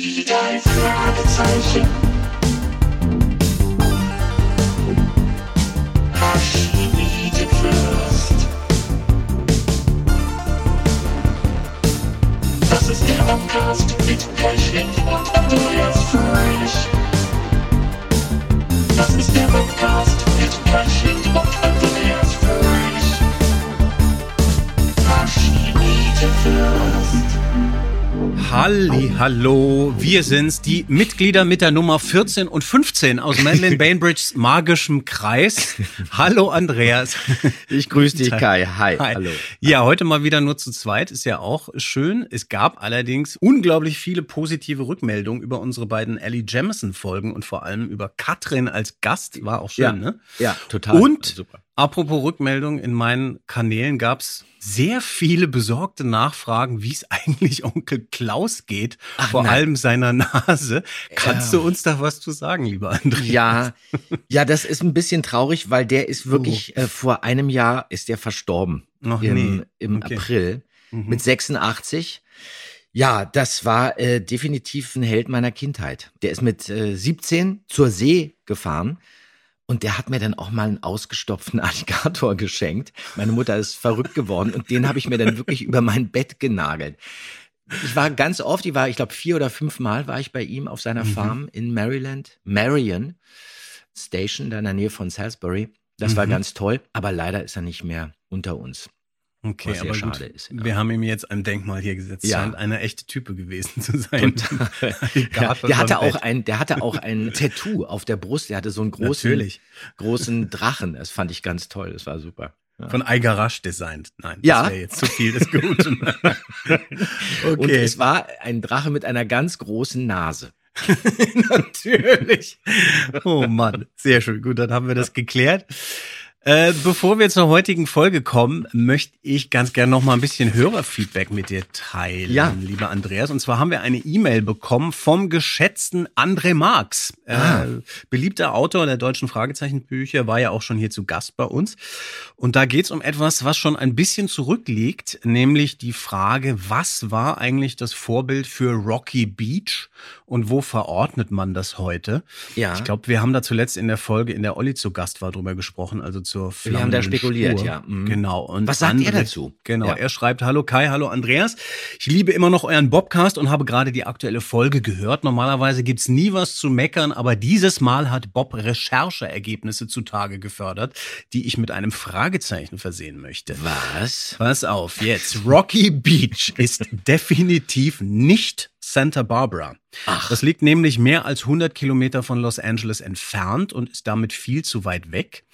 Die drei hallo, wir sind's, die Mitglieder mit der Nummer 14 und 15 aus Madeleine Bainbridges magischem Kreis. Hallo Andreas. Ich grüße dich, Kai. Hi. Hi. Hallo. Ja, heute mal wieder nur zu zweit, ist ja auch schön. Es gab allerdings unglaublich viele positive Rückmeldungen über unsere beiden Ellie Jamison Folgen und vor allem über Katrin als Gast, war auch schön, Ja. ne? Ja, total. Und super. Apropos Rückmeldung, in meinen Kanälen gab's sehr viele besorgte Nachfragen, wie es eigentlich Onkel Klaus geht, vor nein. allem seiner Nase. Kannst Ja. du uns da was zu sagen, lieber André? Ja, ja, das ist ein bisschen traurig, weil der ist wirklich Oh. äh, vor einem Jahr ist der verstorben Ach im, nee. im Okay. April Mhm. mit 86. Ja, das war äh, definitiv ein Held meiner Kindheit. Der ist mit äh, 17 zur See gefahren und der hat mir dann auch mal einen ausgestopften Alligator geschenkt. Meine Mutter ist verrückt geworden und den habe ich mir dann wirklich über mein Bett genagelt. Ich war ganz oft, ich war, ich glaube, vier oder fünf Mal war ich bei ihm auf seiner Mhm. Farm in Maryland, Marion Station, da in der Nähe von Salisbury. Das war Mhm. ganz toll, aber leider ist er nicht mehr unter uns. Okay, Was sehr aber gut. schade ist, ja. Wir haben ihm jetzt ein Denkmal hier gesetzt. Ja. Scheint eine echte Type gewesen zu sein. Ja, der hatte auch ein, der hatte auch ein Tattoo auf der Brust. Der hatte so einen großen, Natürlich. großen Drachen. Das fand ich ganz toll. Das war super. Ja. Von Igarash designt. Nein, Ja. das wäre jetzt zu viel des Guten. Und okay, es war ein Drache mit einer ganz großen Nase. natürlich. Oh Mann, sehr schön. Gut, dann haben wir das geklärt. Äh, bevor wir zur heutigen Folge kommen, möchte ich ganz gerne noch mal ein bisschen Hörerfeedback mit dir teilen, Ja. lieber Andreas. Und zwar haben wir eine E-Mail bekommen vom geschätzten André Marx. Ah. Äh, beliebter Autor der deutschen Fragezeichenbücher, war ja auch schon hier zu Gast bei uns. Und da geht es um etwas, was schon ein bisschen zurückliegt, nämlich die Frage, was war eigentlich das Vorbild für Rocky Beach und wo verordnet man das heute? Ja. Ich glaube, wir haben da zuletzt in der Folge, in der Olli zu Gast war, drüber gesprochen, also zur Wir haben da spekuliert, Spur. ja. Mhm. Genau. Und Was sagt er dazu? Genau, Ja. er schreibt, hallo Kai, hallo Andreas. Ich liebe immer noch euren Bobcast und habe gerade die aktuelle Folge gehört. Normalerweise gibt's nie was zu meckern, aber dieses Mal hat Bob Rechercheergebnisse zutage gefördert, die ich mit einem Fragezeichen versehen möchte. Was? Pass auf, jetzt. Rocky Beach ist definitiv nicht Santa Barbara. Ach. Das liegt nämlich mehr als 100 Kilometer von Los Angeles entfernt und ist damit viel zu weit weg.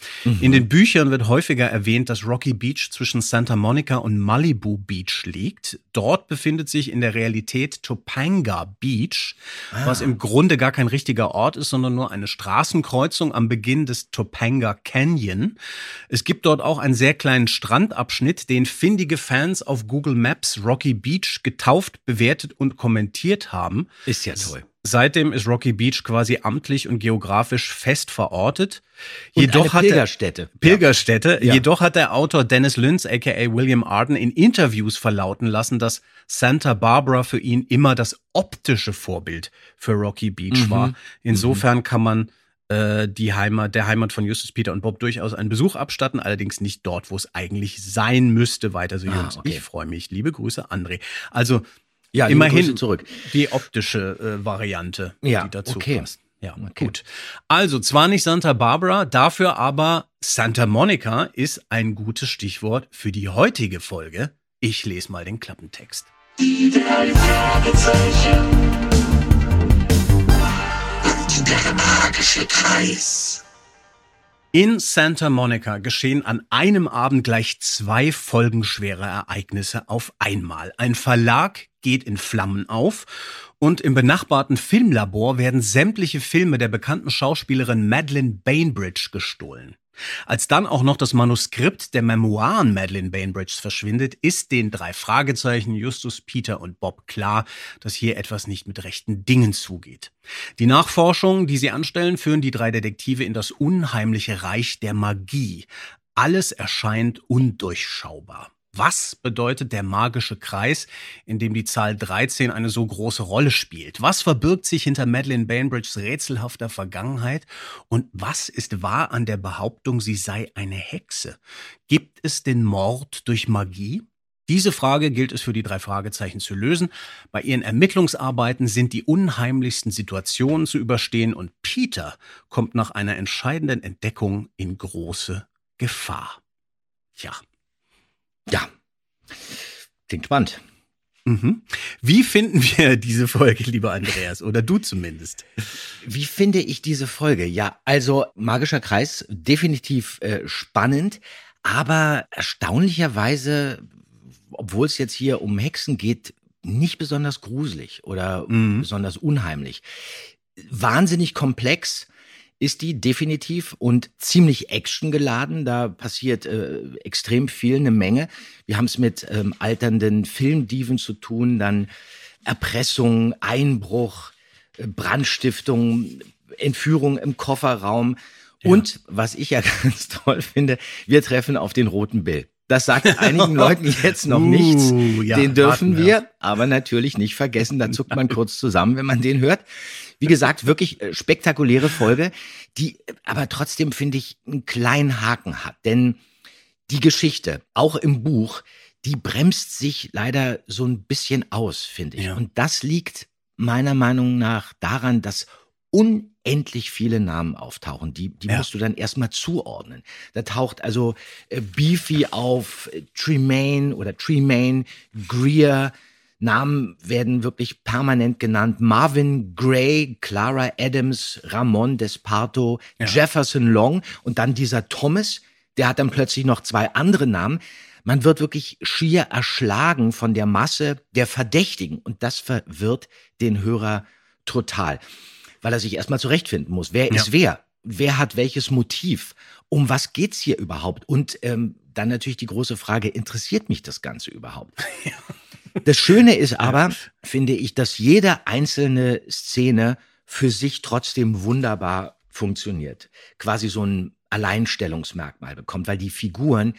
In den Büchern wird häufiger erwähnt, dass Rocky Beach zwischen Santa Monica und Malibu Beach liegt. Dort befindet sich in der Realität Topanga Beach, was im Grunde gar kein richtiger Ort ist, sondern nur eine Straßenkreuzung am Beginn des Topanga Canyon. Es gibt dort auch einen sehr kleinen Strandabschnitt, den findige Fans auf Google Maps Rocky Beach getauft, bewertet und kommentiert haben. Ist ja toll. Seitdem ist Rocky Beach quasi amtlich und geografisch fest verortet. Und Jedoch eine hat der- Pilgerstätte. Pilgerstätte. Ja. Jedoch hat der Autor Dennis Lynch, aka William Arden, in Interviews verlauten lassen, dass Santa Barbara für ihn immer das optische Vorbild für Rocky Beach Mhm. war. Insofern kann man äh, die Heimat, der Heimat von Justus, Peter und Bob durchaus einen Besuch abstatten, allerdings nicht dort, wo es eigentlich sein müsste. Weiter so, Ah, Jungs. okay. Ich freue mich. Liebe Grüße, André. Also Ja, immerhin zurück. die optische äh, Variante, Ja, die dazu okay. passt. Ja, Okay. gut. Also zwar nicht Santa Barbara, dafür aber Santa Monica ist ein gutes Stichwort für die heutige Folge. Ich lese mal den Klappentext. Die drei Fragezeichen. Und der magische Kreis. In Santa Monica geschehen an einem Abend gleich zwei folgenschwere Ereignisse auf einmal. Ein Verlag geht in Flammen auf und im benachbarten Filmlabor werden sämtliche Filme der bekannten Schauspielerin Madeleine Bainbridge gestohlen. Als dann auch noch das Manuskript der Memoiren Madeleine Bainbridges verschwindet, ist den drei Fragezeichen Justus, Peter und Bob klar, dass hier etwas nicht mit rechten Dingen zugeht. Die Nachforschungen, die sie anstellen, führen die drei Detektive in das unheimliche Reich der Magie. Alles erscheint undurchschaubar. Was bedeutet der magische Kreis, in dem die Zahl 13 eine so große Rolle spielt? Was verbirgt sich hinter Madeleine Bainbridges rätselhafter Vergangenheit? Und was ist wahr an der Behauptung, sie sei eine Hexe? Gibt es den Mord durch Magie? Diese Frage gilt es für die drei Fragezeichen zu lösen. Bei ihren Ermittlungsarbeiten sind die unheimlichsten Situationen zu überstehen und Peter kommt nach einer entscheidenden Entdeckung in große Gefahr. Tja, Ja. Klingt spannend. Mhm. Wie finden wir diese Folge, lieber Andreas? Oder du zumindest? Wie finde ich diese Folge? Ja, also magischer Kreis, definitiv äh, spannend, aber erstaunlicherweise, obwohl es jetzt hier um Hexen geht, nicht besonders gruselig oder Mhm. besonders unheimlich. Wahnsinnig komplex ist die definitiv und ziemlich actiongeladen. Da passiert äh, extrem viel, eine Menge. Wir haben es mit ähm, alternden Filmdiven zu tun, dann Erpressung, Einbruch, äh, Brandstiftung, Entführung im Kofferraum. Und was ich ja ganz toll finde, wir treffen auf den roten Bill. Das sagt einigen Leuten jetzt noch Uh, nichts. ja, den dürfen warten wir. wir, aber natürlich nicht vergessen. Da zuckt man kurz zusammen, wenn man den hört. Wie gesagt, wirklich äh, spektakuläre Folge, die äh, aber trotzdem, finde ich, einen kleinen Haken hat. Denn die Geschichte, auch im Buch, die bremst sich leider so ein bisschen aus, finde ich. Ja. Und das liegt meiner Meinung nach daran, dass unendlich viele Namen auftauchen. Die, die Ja. musst du dann erstmal zuordnen. Da taucht also äh, Beefy auf, Tremaine oder Tremaine, Greer, Namen werden wirklich permanent genannt. Marvin Gray, Clara Adams, Ramon Desparto, Ja. Jefferson Long und dann dieser Thomas, der hat dann plötzlich noch zwei andere Namen. Man wird wirklich schier erschlagen von der Masse der Verdächtigen und das verwirrt den Hörer total, weil er sich erstmal zurechtfinden muss. Wer Ja. ist wer? Wer hat welches Motiv? Um was geht's hier überhaupt? Und ähm, dann natürlich die große Frage, interessiert mich das Ganze überhaupt? Das Schöne ist aber, finde ich, dass jede einzelne Szene für sich trotzdem wunderbar funktioniert. Quasi so ein Alleinstellungsmerkmal bekommt, weil die Figuren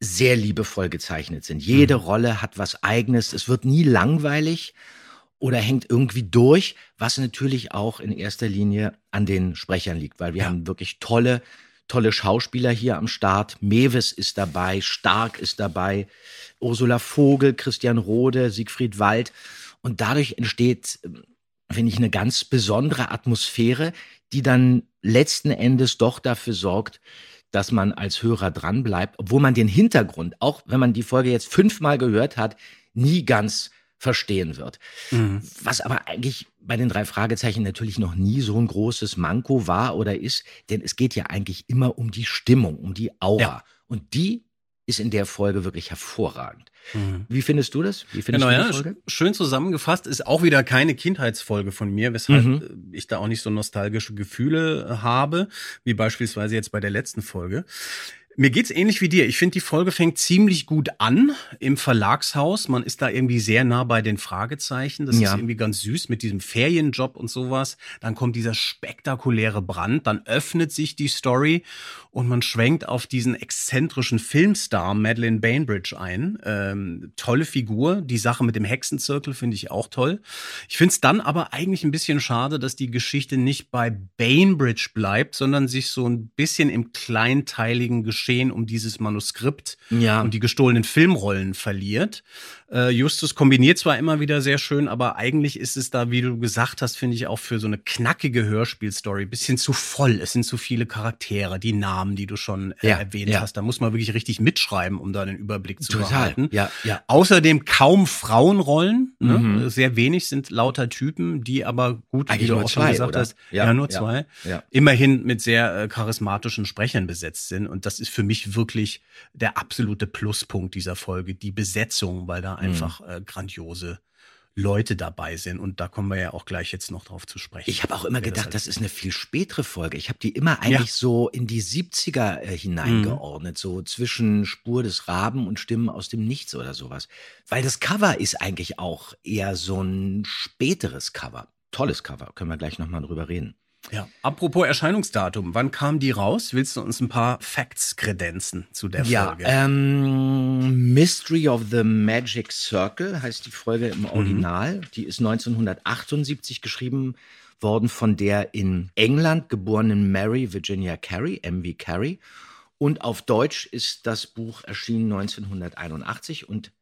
sehr liebevoll gezeichnet sind. Jede Rolle hat was eigenes. Es wird nie langweilig oder hängt irgendwie durch, was natürlich auch in erster Linie an den Sprechern liegt, weil wir Ja. haben wirklich tolle, tolle Schauspieler hier am Start. Mewes ist dabei, Stark ist dabei, Ursula Vogel, Christian Rode, Siegfried Wald. Und dadurch entsteht, ähm, finde ich, eine ganz besondere Atmosphäre, die dann letzten Endes doch dafür sorgt, dass man als Hörer dranbleibt, obwohl man den Hintergrund, auch wenn man die Folge jetzt fünfmal gehört hat, nie ganz verstehen wird. Mhm. Was aber eigentlich bei den drei Fragezeichen natürlich noch nie so ein großes Manko war oder ist, denn es geht ja eigentlich immer um die Stimmung, um die Aura. Ja. Und die ist in der Folge wirklich hervorragend. Mhm. Wie findest du das? Wie findest Genau, du die Folge? sch- schön zusammengefasst. Ist auch wieder keine Kindheitsfolge von mir, weshalb Mhm. ich da auch nicht so nostalgische Gefühle habe, wie beispielsweise jetzt bei der letzten Folge. Mir geht's ähnlich wie dir. Ich finde, die Folge fängt ziemlich gut an im Verlagshaus. Man ist da irgendwie sehr nah bei den Fragezeichen. Das Ja. ist irgendwie ganz süß mit diesem Ferienjob und sowas. Dann kommt dieser spektakuläre Brand. Dann öffnet sich die Story und man schwenkt auf diesen exzentrischen Filmstar Madeleine Bainbridge ein. Ähm, tolle Figur. Die Sache mit dem Hexenzirkel finde ich auch toll. Ich finde es dann aber eigentlich ein bisschen schade, dass die Geschichte nicht bei Bainbridge bleibt, sondern sich so ein bisschen im kleinteiligen Geschehen um dieses Manuskript Ja. und die gestohlenen Filmrollen verliert. Äh, Justus kombiniert zwar immer wieder sehr schön, aber eigentlich ist es da, wie du gesagt hast, finde ich auch für so eine knackige Hörspielstory ein bisschen zu voll. Es sind zu viele Charaktere, die Namen, die du schon äh, Ja, erwähnt ja. hast. Da muss man wirklich richtig mitschreiben, um da den Überblick zu Total. behalten. Ja, ja. Außerdem kaum Frauenrollen, ne? Mhm. sehr wenig sind lauter Typen, die aber gut, Eigentlich wie du auch schon zwei, gesagt oder? hast, Ja, ja, nur zwei, immerhin mit sehr äh, charismatischen Sprechern besetzt sind. Und das ist für mich wirklich der absolute Pluspunkt dieser Folge, die Besetzung, weil Mhm. Da einfach äh, grandiose Leute dabei sind. Und da kommen wir ja auch gleich jetzt noch drauf zu sprechen. Ich habe auch immer gedacht, alles das ist eine viel spätere Folge. Ich habe die immer eigentlich so in die 70er äh, hineingeordnet, so zwischen Spur des Raben und Stimmen aus dem Nichts oder sowas. Weil das Cover ist eigentlich auch eher so ein späteres Cover. Tolles Cover, können wir gleich nochmal drüber reden. Ja. Apropos Erscheinungsdatum, wann kam die raus? Willst du uns ein paar Facts kredenzen zu der Ja, Folge? ähm, Mystery of the Magic Circle heißt die Folge im Original. Die ist 1978 geschrieben worden von der in England geborenen Mary Virginia Carey, M.V. Carey. Und auf Deutsch ist das Buch erschienen 1981 und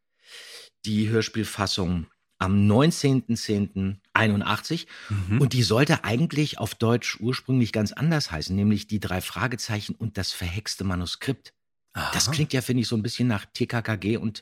die Hörspielfassung am 19.10.81. Mhm. Und die sollte eigentlich auf Deutsch ursprünglich ganz anders heißen, nämlich die drei Fragezeichen und das verhexte Manuskript. Das Aha. klingt ja, finde ich, so ein bisschen nach TKKG und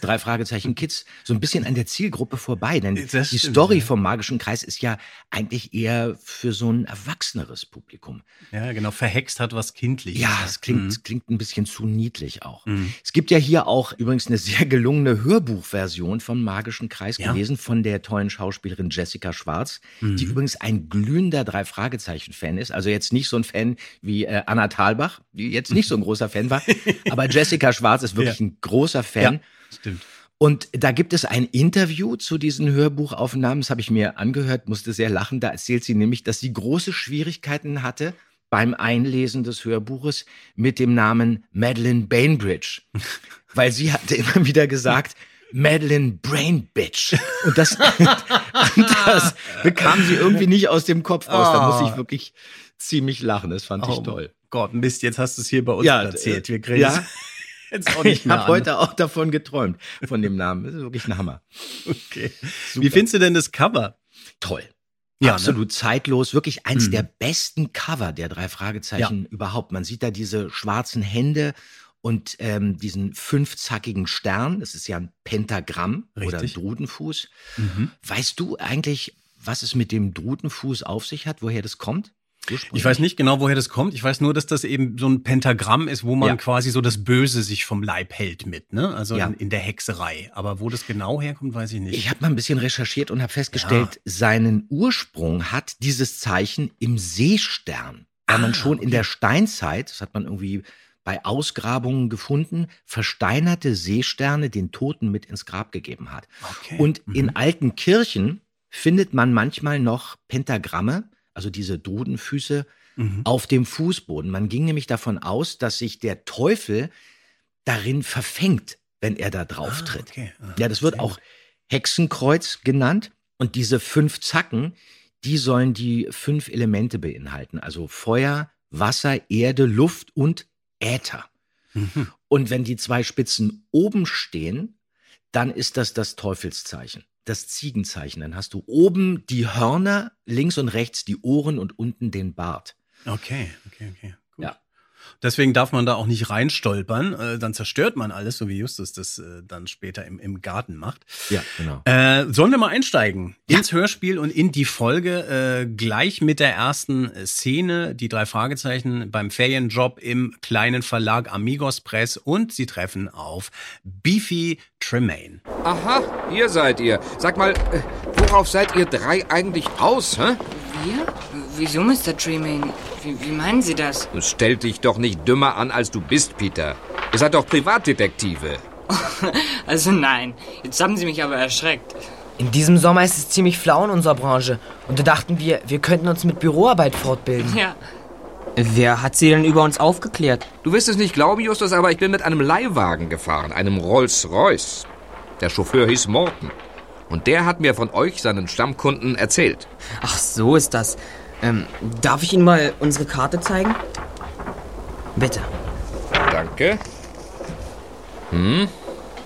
drei Fragezeichen Kids, so ein bisschen an der Zielgruppe vorbei. Denn Das die stimmt, Story ja. vom Magischen Kreis ist ja eigentlich eher für so ein erwachseneres Publikum. Ja, genau. Verhext hat was Kindliches. Ja, es klingt, Mhm. klingt ein bisschen zu niedlich auch. Mhm. Es gibt ja hier auch übrigens eine sehr gelungene Hörbuchversion vom Magischen Kreis Ja. gewesen von der tollen Schauspielerin Jessica Schwarz, Mhm. die übrigens ein glühender Drei-Fragezeichen-Fan ist. Also jetzt nicht so ein Fan wie äh, Anna Thalbach, die jetzt nicht so ein großer Fan war, aber Jessica Schwarz ist wirklich Ja. ein großer Fan. Ja, stimmt. Und da gibt es ein Interview zu diesen Hörbuchaufnahmen, das habe ich mir angehört, musste sehr lachen. Da erzählt sie nämlich, dass sie große Schwierigkeiten hatte beim Einlesen des Hörbuches mit dem Namen Madeline Bainbridge. Weil sie hatte immer wieder gesagt, Madeline Brain Bitch. Und das, und das bekam sie irgendwie nicht aus dem Kopf raus. Da muss ich wirklich ziemlich lachen. Das fand ich Oh toll. Gott, Mist, jetzt hast du es hier bei uns platziert. Wir kriegen ja. es jetzt auch nicht Ich habe heute auch davon geträumt, von dem Namen. Das ist wirklich ein Hammer. Okay. Super. Wie findest du denn das Cover? Toll. Ja, Absolut zeitlos, wirklich eins Mhm. der besten Cover der drei Fragezeichen überhaupt. Man sieht da diese schwarzen Hände und ähm, diesen fünfzackigen Stern. Das ist ja ein Pentagramm oder ein Richtig. Drudenfuß. Mhm. Weißt du eigentlich, was es mit dem Drudenfuß auf sich hat, woher das kommt? Ich weiß nicht genau, woher das kommt. Ich weiß nur, dass das eben so ein Pentagramm ist, wo man Ja. quasi so das Böse sich vom Leib hält mit, ne? Also Ja. in, in der Hexerei. Aber wo das genau herkommt, weiß ich nicht. Ich habe mal ein bisschen recherchiert und habe festgestellt, seinen Ursprung hat dieses Zeichen im Seestern. Man Ah, schon in okay. der Steinzeit, das hat man irgendwie bei Ausgrabungen gefunden, versteinerte Seesterne den Toten mit ins Grab gegeben hat. okay. Und Mhm. in alten Kirchen findet man manchmal noch Pentagramme, also diese Drudenfüße, Mhm. auf dem Fußboden. Man ging nämlich davon aus, dass sich der Teufel darin verfängt, wenn er da drauf Ah, tritt. okay. Ah, Ja, das wird auch Hexenkreuz genannt. Und diese fünf Zacken, die sollen die fünf Elemente beinhalten. Also Feuer, Wasser, Erde, Luft und Äther. Mhm. Und wenn die zwei Spitzen oben stehen, dann ist das das Teufelszeichen, das Ziegenzeichen. Dann hast du oben die Hörner, links und rechts die Ohren und unten den Bart. Okay, okay, okay. Deswegen darf man da auch nicht reinstolpern, äh, dann zerstört man alles, so wie Justus das äh, dann später im, im Garten macht. Ja, genau. Äh, sollen wir mal einsteigen Ja. ins Hörspiel und in die Folge äh, gleich mit der ersten Szene, die drei Fragezeichen beim Ferienjob im kleinen Verlag Amigos Press und sie treffen auf Beefy Tremaine. Aha, hier seid ihr. Sag mal, äh, worauf seid ihr drei eigentlich aus, hä? Wir? Wieso, Mr. Tremaine? Wie, wie meinen Sie das? Du stell dich doch nicht dümmer an, als du bist, Peter. Ihr seid doch Privatdetektive. Also nein, jetzt haben Sie mich aber erschreckt. In diesem Sommer ist es ziemlich flau in unserer Branche. Und da dachten wir, wir könnten uns mit Büroarbeit fortbilden. Ja, Wer hat sie denn über uns aufgeklärt? Du wirst es nicht glauben, Justus, aber ich bin mit einem Leihwagen gefahren, einem Rolls-Royce. Der Chauffeur hieß Morton. Und der hat mir von euch, seinen Stammkunden, erzählt. Ach, so ist das. Ähm, darf ich Ihnen mal unsere Karte zeigen? Bitte. Danke. Hm?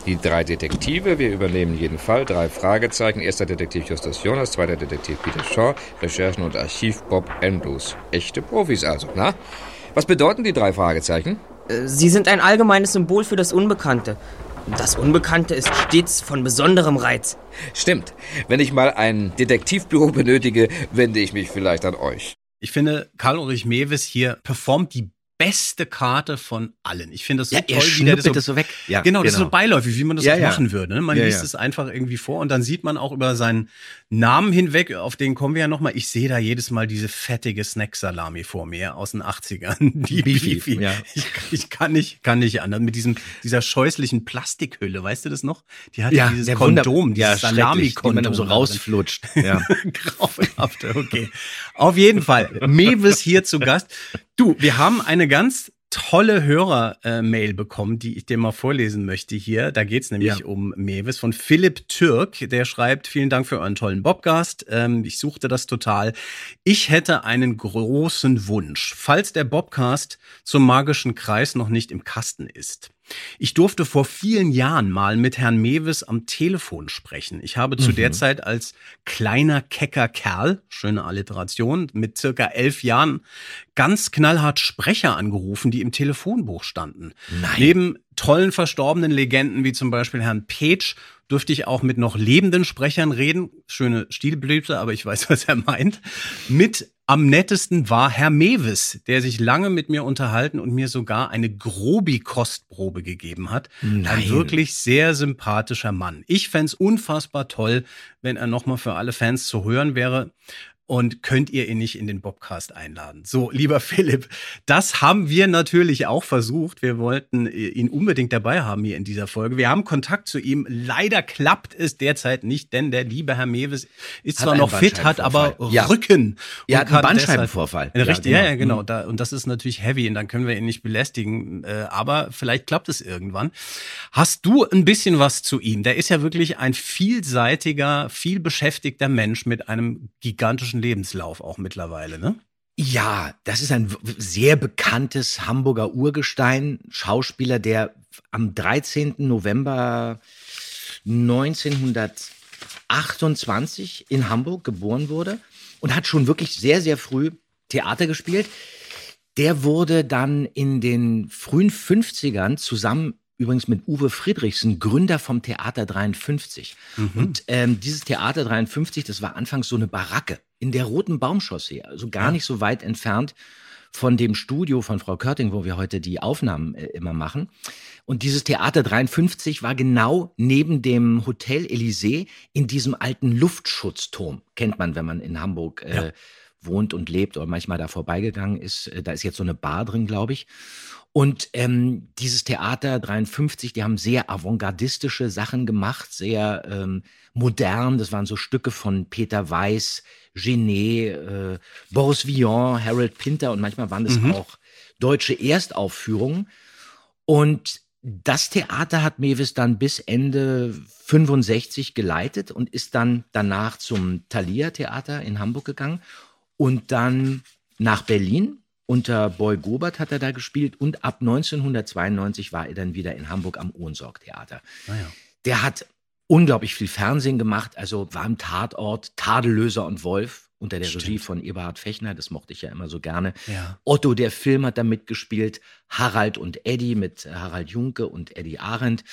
Die drei Detektive, wir übernehmen jeden Fall. Drei Fragezeichen. Erster Detektiv Justus Jonas, zweiter Detektiv Peter Shaw, Recherchen und Archiv Bob Andrews. Echte Profis also, na? Was bedeuten die drei Fragezeichen? Äh, Sie sind ein allgemeines Symbol für das Unbekannte. Das Unbekannte ist stets von besonderem Reiz. Stimmt. Wenn ich mal ein Detektivbüro benötige, wende ich mich vielleicht an euch. Ich finde, Karl Ulrich Mewes hier performt die beste Karte von allen. Ich finde das so Ja, toll, wie der das das so weg. Ja, genau, das ist so genau. beiläufig, wie man das Ja, auch ja. machen würde. Ne? Man Ja, liest ja. es einfach irgendwie vor und dann sieht man auch über seinen Namen hinweg, auf den kommen wir ja nochmal. Ich sehe da jedes Mal diese fettige Snack-Salami vor mir aus den 80ern. Die Beefy, Beefy. ja. Ich, ich kann nicht, kann nicht anders. Mit diesem, dieser scheußlichen Plastikhülle, weißt du das noch? Die hatte dieses der Wunder- Kondom, ja, dieses schrecklich, die Salami-Kondom. man so rausflutscht. Ja. Grauenhaft, okay. Auf jeden Fall, Mewis hier zu Gast. Du, wir haben eine ganz tolle Hörer-Mail bekommen, die ich dir mal vorlesen möchte hier. Da geht's nämlich Ja. um Mewis von Philipp Türk. Der schreibt, vielen Dank für euren tollen Bobcast. Ähm, ich suchte das total. Ich hätte einen großen Wunsch, falls der Bobcast zum magischen Kreis noch nicht im Kasten ist. Ich durfte vor vielen Jahren mal mit Herrn Mewis am Telefon sprechen. Ich habe zu der Zeit als kleiner kecker Kerl, schöne Alliteration, mit circa elf Jahren ganz knallhart Sprecher angerufen, die im Telefonbuch standen. Nein. Neben tollen verstorbenen Legenden wie zum Beispiel Herrn Page dürfte ich auch mit noch lebenden Sprechern reden. Schöne Stilblüte, aber ich weiß, was er meint. Mit am nettesten war Herr Mewis, der sich lange mit mir unterhalten und mir sogar eine Grobi-Kostprobe gegeben hat. Ein Nein. wirklich sehr sympathischer Mann. Ich fänd's unfassbar toll, wenn er nochmal für alle Fans zu hören wäre. Und könnt ihr ihn nicht in den Bobcast einladen? So, lieber Philipp, das haben wir natürlich auch versucht. Wir wollten äh, ihn unbedingt dabei haben hier in dieser Folge. Wir haben Kontakt zu ihm. Leider klappt es derzeit nicht, denn der liebe Herr Mewes ist Hat zwar noch fit, hat aber. Ja. Rücken. Ja, und hat einen Bandscheibenvorfall. Deshalb, Ja, richtig, ja, genau. ja, genau. Da, und das ist natürlich heavy und dann können wir ihn nicht belästigen. Äh, aber vielleicht klappt es irgendwann. Hast du ein bisschen was zu ihm? Der ist ja wirklich ein vielseitiger, viel beschäftigter Mensch mit einem gigantischen Lebenslauf auch mittlerweile, ne? Ja, das ist ein sehr bekanntes Hamburger Urgestein, Schauspieler, der am 13. November 1928 in Hamburg geboren wurde und hat schon wirklich sehr, sehr früh Theater gespielt. Der wurde dann in den frühen 50ern zusammen übrigens mit Uwe Friedrichsen Gründer vom Theater 53. Und ähm, dieses Theater 53, das war anfangs so eine Baracke in der Roten Baumchaussee, also gar nicht so weit entfernt von dem Studio von Frau Körting, wo wir heute die Aufnahmen äh, immer machen. Und dieses Theater 53 war genau neben dem Hotel Elysée in diesem alten Luftschutzturm. Kennt man, wenn man in Hamburg äh, wohnt und lebt oder manchmal da vorbeigegangen ist. Äh, Da ist jetzt so eine Bar drin, glaube ich. Und ähm, dieses Theater 53, die haben sehr avantgardistische Sachen gemacht, sehr ähm, modern. Das waren so Stücke von Peter Weiß, Genet, äh, Boris Vian, Harold Pinter und manchmal waren das auch deutsche Erstaufführungen. Und das Theater hat Mewis dann bis Ende 65 geleitet und ist dann danach zum Thalia Theater in Hamburg gegangen und dann nach Berlin. Unter Boy Gobert hat er da gespielt und ab 1992 war er dann wieder in Hamburg am Ohnsorg Theater. Naja. Der hat unglaublich viel Fernsehen gemacht, also war im Tatort Tadellöser und Wolf unter der Stimmt. Regie von Eberhard Fechner, das mochte ich ja immer so gerne. Ja. Otto, der Film, hat da mitgespielt. Harald und Eddie mit Harald Junke und Eddie Arendt.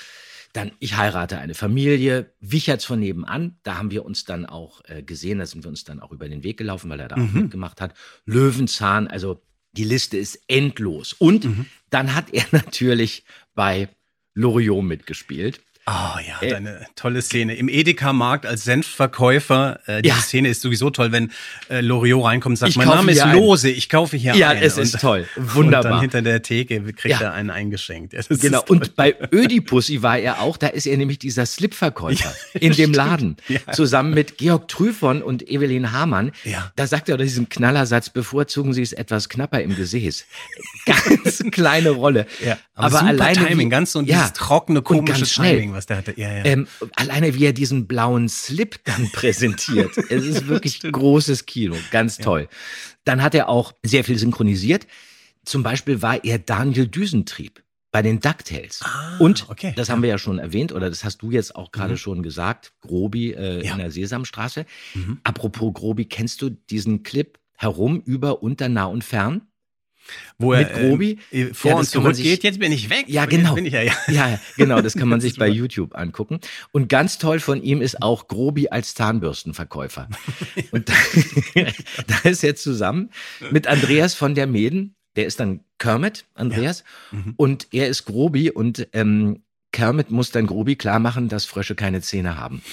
Dann Ich heirate eine Familie. Wicherts von nebenan. Da haben wir uns dann auch äh, gesehen. Da sind wir uns dann auch über den Weg gelaufen, weil er da auch Mhm. mitgemacht hat. Löwenzahn. Also die Liste ist endlos. Und Mhm. dann hat er natürlich bei Loriot mitgespielt. Ah ja, Äh, deine tolle Szene. Im Edeka-Markt als Senfverkäufer. Äh, diese Ja. Szene ist sowieso toll, wenn äh, Loriot reinkommt und sagt, Ich mein Name ist ein. Lose, ich kaufe hier Ja, ein. es ist Und- toll. Und Wunderbar. dann hinter der Theke kriegt Ja. er einen eingeschenkt. Ja, Genau, ist toll. und bei Ödipussy war er auch, da ist er nämlich dieser Slipverkäufer in dem Laden, Ja. zusammen mit Georg Trüfon und Evelyn Hamann. Ja. Da sagt er diesen Knallersatz, bevorzugen Sie es etwas knapper im Gesäß. Ganz kleine Rolle. Ja, aber, aber, alleine Timing, wie, ganz so ja, dieses trockene, und komische. Timing, was der hatte. Ja, ja. Ähm, alleine wie er diesen blauen Slip dann präsentiert. es ist wirklich großes Kino, ganz toll. Dann hat er auch sehr viel synchronisiert. Zum Beispiel war er Daniel Düsentrieb bei den DuckTales. Ah, Und, okay, das ja. haben wir ja schon erwähnt, oder das hast du jetzt auch gerade Mhm. schon gesagt, Grobi äh, Ja. in der Sesamstraße. Mhm. Apropos Grobi, kennst du diesen Clip herum, über, unter, nah und fern? Wo er mit Grobi? ähm, äh, vor Ja, und zurück sich- geht, jetzt bin ich weg. Ja, genau. Ja, ja. Ja, ja, genau, das kann man sich bei. YouTube angucken. Und ganz toll von ihm ist auch Grobi als Zahnbürstenverkäufer. Und da, da ist er zusammen mit Andreas von der Meden Der ist dann Kermit, Andreas. Mhm. Und er ist Grobi und ähm, Kermit muss dann Grobi klar machen, dass Frösche keine Zähne haben.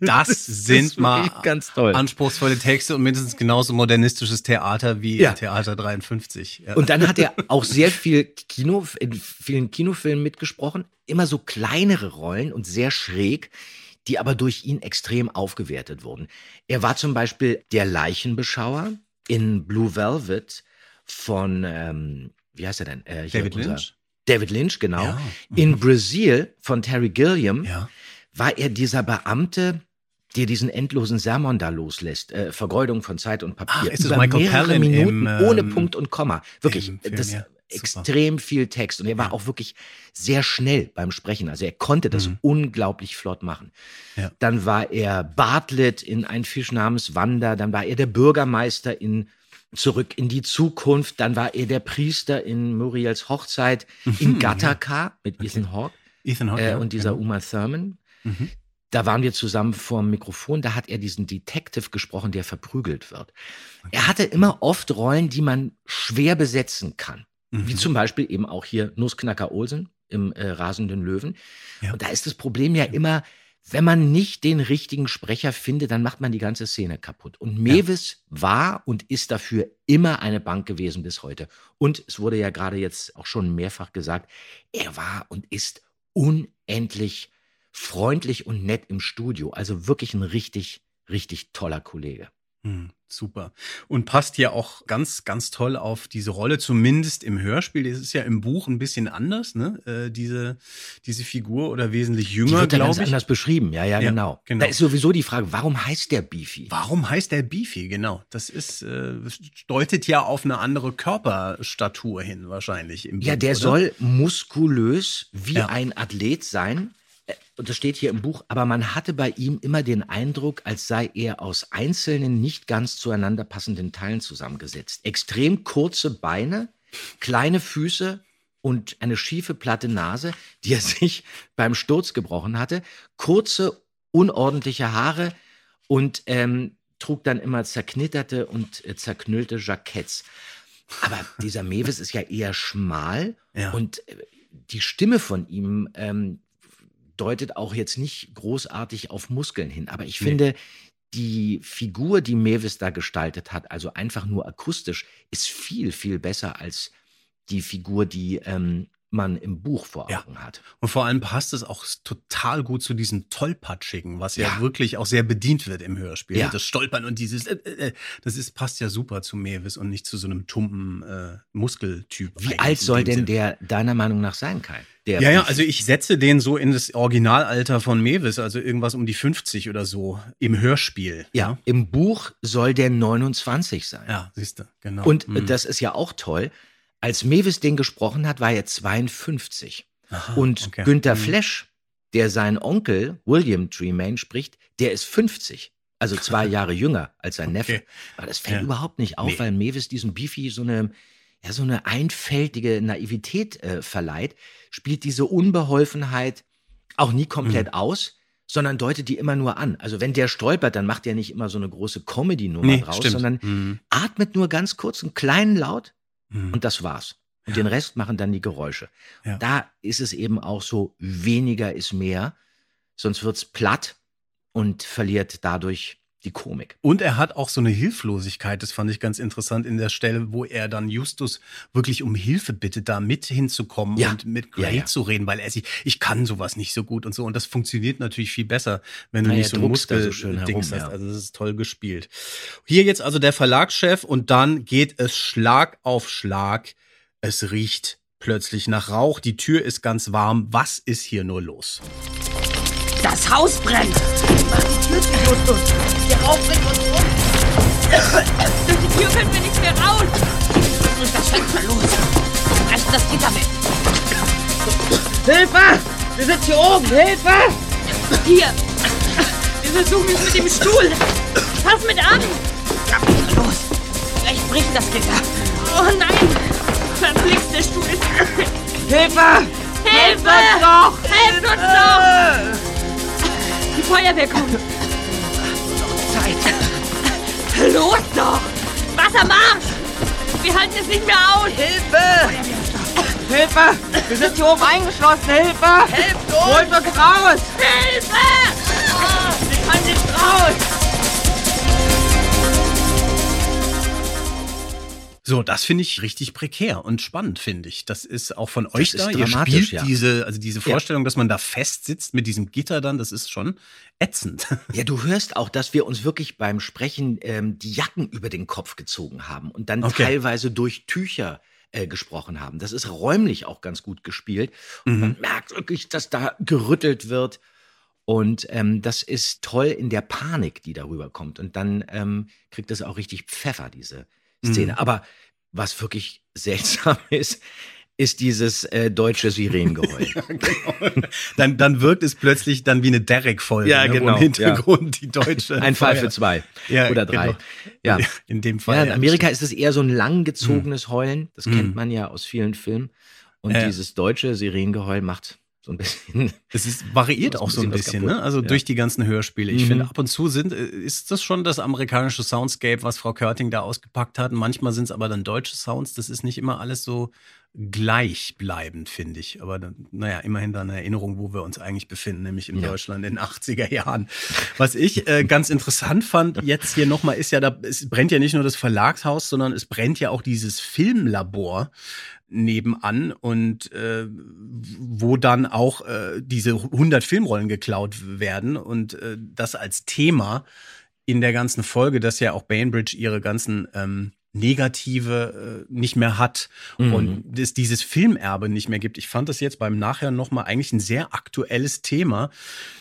Das, sind ist mal wirklich ganz toll. anspruchsvolle Texte und mindestens genauso modernistisches Theater wie Ja. Theater 53. Ja. Und dann hat er auch sehr viel Kino, in vielen Kinofilmen mitgesprochen. Immer so kleinere Rollen und sehr schräg, die aber durch ihn extrem aufgewertet wurden. Er war zum Beispiel der Leichenbeschauer in Blue Velvet von, ähm, wie heißt er denn? Äh, David Lynch? David Lynch, genau. Ja. Mhm. In Brazil von Terry Gilliam Ja. war er dieser Beamte, der diesen endlosen Sermon da loslässt. Äh, Vergeudung von Zeit und Papier. Ach, ist Über Michael mehrere Palin Minuten im, ohne ähm, Punkt und Komma. Wirklich, Film, das ja. Extrem viel Text. Und er war auch wirklich sehr schnell beim Sprechen. Also er konnte das Mhm. unglaublich flott machen. Dann war er Bartlett in Ein Fisch namens Wanda. Dann war er der Bürgermeister in Zurück in die Zukunft. Dann war er der Priester in Muriels Hochzeit. In Gattaca mit Ethan Hawke Ethan Hawke. äh, ja, und dieser genau. Uma Thurman. Mhm. Da waren wir zusammen vorm Mikrofon, da hat er diesen Detective gesprochen, der verprügelt wird. Er hatte immer oft Rollen, die man schwer besetzen kann. Wie Mhm. zum Beispiel eben auch hier Nussknacker Olsen im äh, Rasenden Löwen. Ja. Und da ist das Problem ja immer, wenn man nicht den richtigen Sprecher findet, dann macht man die ganze Szene kaputt. Und Mewis war und ist dafür immer eine Bank gewesen bis heute. Und es wurde ja gerade jetzt auch schon mehrfach gesagt, er war und ist unendlich freundlich und nett im Studio. Also wirklich ein richtig, richtig toller Kollege. Hm, super. Und passt ja auch ganz, ganz toll auf diese Rolle, zumindest im Hörspiel. Das ist ja im Buch ein bisschen anders, ne? Äh, diese, diese Figur oder wesentlich Die jünger, wird da ganz ich. anders beschrieben. Ja, ja, Ja, genau. genau. Da ist sowieso die Frage, warum heißt der Beefy? Warum heißt der Beefy? Genau. Das ist, äh, deutet ja auf eine andere Körperstatur hin, wahrscheinlich. Im Ja, Buch, der oder? soll muskulös wie Ja. ein Athlet sein. Und das steht hier im Buch, aber man hatte bei ihm immer den Eindruck, als sei er aus einzelnen, nicht ganz zueinander passenden Teilen zusammengesetzt. Extrem kurze Beine, kleine Füße und eine schiefe, platte Nase, die er sich beim Sturz gebrochen hatte, kurze, unordentliche Haare und ähm, trug dann immer zerknitterte und äh, zerknüllte Jacketts. Aber dieser Mewis ist ja eher schmal Ja. und äh, die Stimme von ihm ähm, deutet auch jetzt nicht großartig auf Muskeln hin. Aber ich Nee. finde, die Figur, die Mewis da gestaltet hat, also einfach nur akustisch, ist viel, viel besser als die Figur, die ähm, man im Buch vor Ja. Augen hat. Und vor allem passt es auch total gut zu diesem Tollpatschigen, was ja, Ja. wirklich auch sehr bedient wird im Hörspiel. Ja. Das Stolpern und dieses, äh, äh, äh, das ist, passt ja super zu Mewis und nicht zu so einem tumpen äh, Muskeltyp. Wie alt soll denn Sinne. der deiner Meinung nach sein, Kai? Der Ja, ja, also ich setze den so in das Originalalter von Mewis, also irgendwas um die 50 oder so im Hörspiel. ja, im Buch soll der 29 sein. Ja, siehst du, genau. Und äh, Mhm. das ist ja auch toll. Als Mewis den gesprochen hat, war er 52. Aha, Und okay. Günther Mhm. Flesch, der seinen Onkel William Tremaine spricht, der ist 50. Also zwei Jahre jünger als sein Neffe. Okay. Aber das fällt Ja. überhaupt nicht auf, Nee. weil Mewis diesem Beefy so eine, ja, so eine einfältige Naivität äh, verleiht, spielt diese Unbeholfenheit auch nie komplett Mhm. aus, sondern deutet die immer nur an. Also wenn der stolpert, dann macht er nicht immer so eine große Comedy-Nummer Nee, draus, stimmt. sondern Mhm. atmet nur ganz kurz einen kleinen Laut Mhm. und das war's. Und den Rest machen dann die Geräusche. Ja. Da ist es eben auch so, weniger ist mehr, sonst wird's platt und verliert dadurch die Komik. Und er hat auch so eine Hilflosigkeit, das fand ich ganz interessant in der Stelle, wo er dann Justus wirklich um Hilfe bittet, da mit hinzukommen Ja. und mit Ja, Gray ja. zu reden, weil er sich, ich kann sowas nicht so gut und so. Und das funktioniert natürlich viel besser, wenn du Na, nicht so ein da so Muskel schön Dings herum, hast. ja. Also das ist toll gespielt. Hier jetzt also der Verlagschef und dann geht es Schlag auf Schlag. Es riecht plötzlich nach Rauch, die Tür ist ganz warm. Was ist hier nur los? Das Haus brennt! Durch die Tür können wir nicht mehr raus. Durch das Fenster los! Brechen das Gitter weg! Hilfe! Wir sind hier oben! Hilfe! Hier. Wir versuchen es mit dem Stuhl. Pass mit an. Los! Vielleicht bricht das Gitter! Oh nein. Verflixt, der Stuhl ist... Hilfe! Hilfe! doch! Helft uns doch! Die Feuerwehr kommt. Zeit! Los doch! Wassermarsch! Wir halten es nicht mehr aus! Hilfe! Hilfe! Wir sind hier oben eingeschlossen! Hilfe! Hilfe! Holt uns raus! Hilfe! Ich kann nicht raus! So, das finde ich richtig prekär und spannend, finde ich. Das ist auch von euch ist da. Ihr dramatisch, spielt ja. diese, also diese Vorstellung, dass man da festsitzt mit diesem Gitter dann, das ist schon ätzend. Ja, du hörst auch, dass wir uns wirklich beim Sprechen ähm, die Jacken über den Kopf gezogen haben und dann Okay. teilweise durch Tücher äh, gesprochen haben. Das ist räumlich auch ganz gut gespielt. Und man merkt wirklich, dass da gerüttelt wird. Und ähm, das ist toll in der Panik, die darüber kommt. Und dann ähm, kriegt es auch richtig Pfeffer, diese Szene. Aber was wirklich seltsam ist, ist dieses äh, deutsche Sirenengeheul. Genau. dann, dann wirkt es plötzlich dann wie eine Derek-Folge, Ja, ne, wo genau, im Hintergrund die deutsche. Ein Fall für zwei Ja, oder drei. genau. Ja. In dem Fall. Ja, in Amerika ist es eher so ein langgezogenes Heulen. Das kennt Mhm. man ja aus vielen Filmen. Und Ja. dieses deutsche Sirenengeheul macht so ein bisschen. Es ist, variiert auch so ein bisschen, ne? Also Ja. durch die ganzen Hörspiele. Ich Mhm. finde, ab und zu sind, äh, ist das schon das amerikanische Soundscape, was Frau Körting da ausgepackt hat. Manchmal sind es aber dann deutsche Sounds. Das ist nicht immer alles so gleichbleibend, finde ich. Aber dann, naja, immerhin dann eine Erinnerung, wo wir uns eigentlich befinden, nämlich in Ja. Deutschland in den 80er Jahren. Was ich äh, ganz interessant fand jetzt hier nochmal, ist ja, da, es brennt ja nicht nur das Verlagshaus, sondern es brennt ja auch dieses Filmlabor nebenan und äh, wo dann auch äh, diese 100 Filmrollen geklaut werden und äh, das als Thema in der ganzen Folge, dass ja auch Bainbridge ihre ganzen ähm, Negative äh, nicht mehr hat Mhm. und es dieses Filmerbe nicht mehr gibt. Ich fand das jetzt beim Nachher nochmal eigentlich ein sehr aktuelles Thema.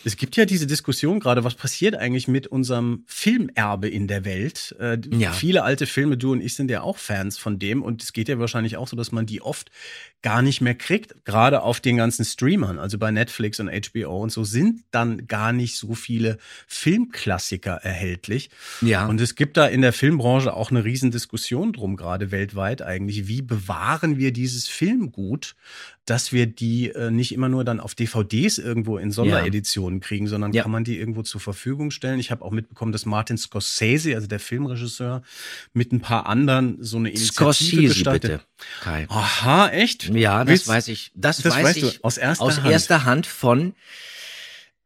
Es gibt ja diese Diskussion gerade, was passiert eigentlich mit unserem Filmerbe in der Welt? Äh, Ja. Viele alte Filme, du und ich sind ja auch Fans von dem und es geht ja wahrscheinlich auch so, dass man die oft gar nicht mehr kriegt, gerade auf den ganzen Streamern, also bei Netflix und HBO und so sind dann gar nicht so viele Filmklassiker erhältlich. Ja. Und es gibt da in der Filmbranche auch eine riesen Diskussion drum, gerade weltweit eigentlich. Wie bewahren wir dieses Filmgut, dass wir die äh, nicht immer nur dann auf DVDs irgendwo in Sondereditionen kriegen, sondern Ja. kann man die irgendwo zur Verfügung stellen? Ich habe auch mitbekommen, dass Martin Scorsese, also der Filmregisseur, mit ein paar anderen so eine Initiative Scorsese, gestartet. bitte. Kai. Aha, echt? Ja, das Willst- weiß ich. Das, das weiß weißt ich du aus erster aus Hand. erster Hand von,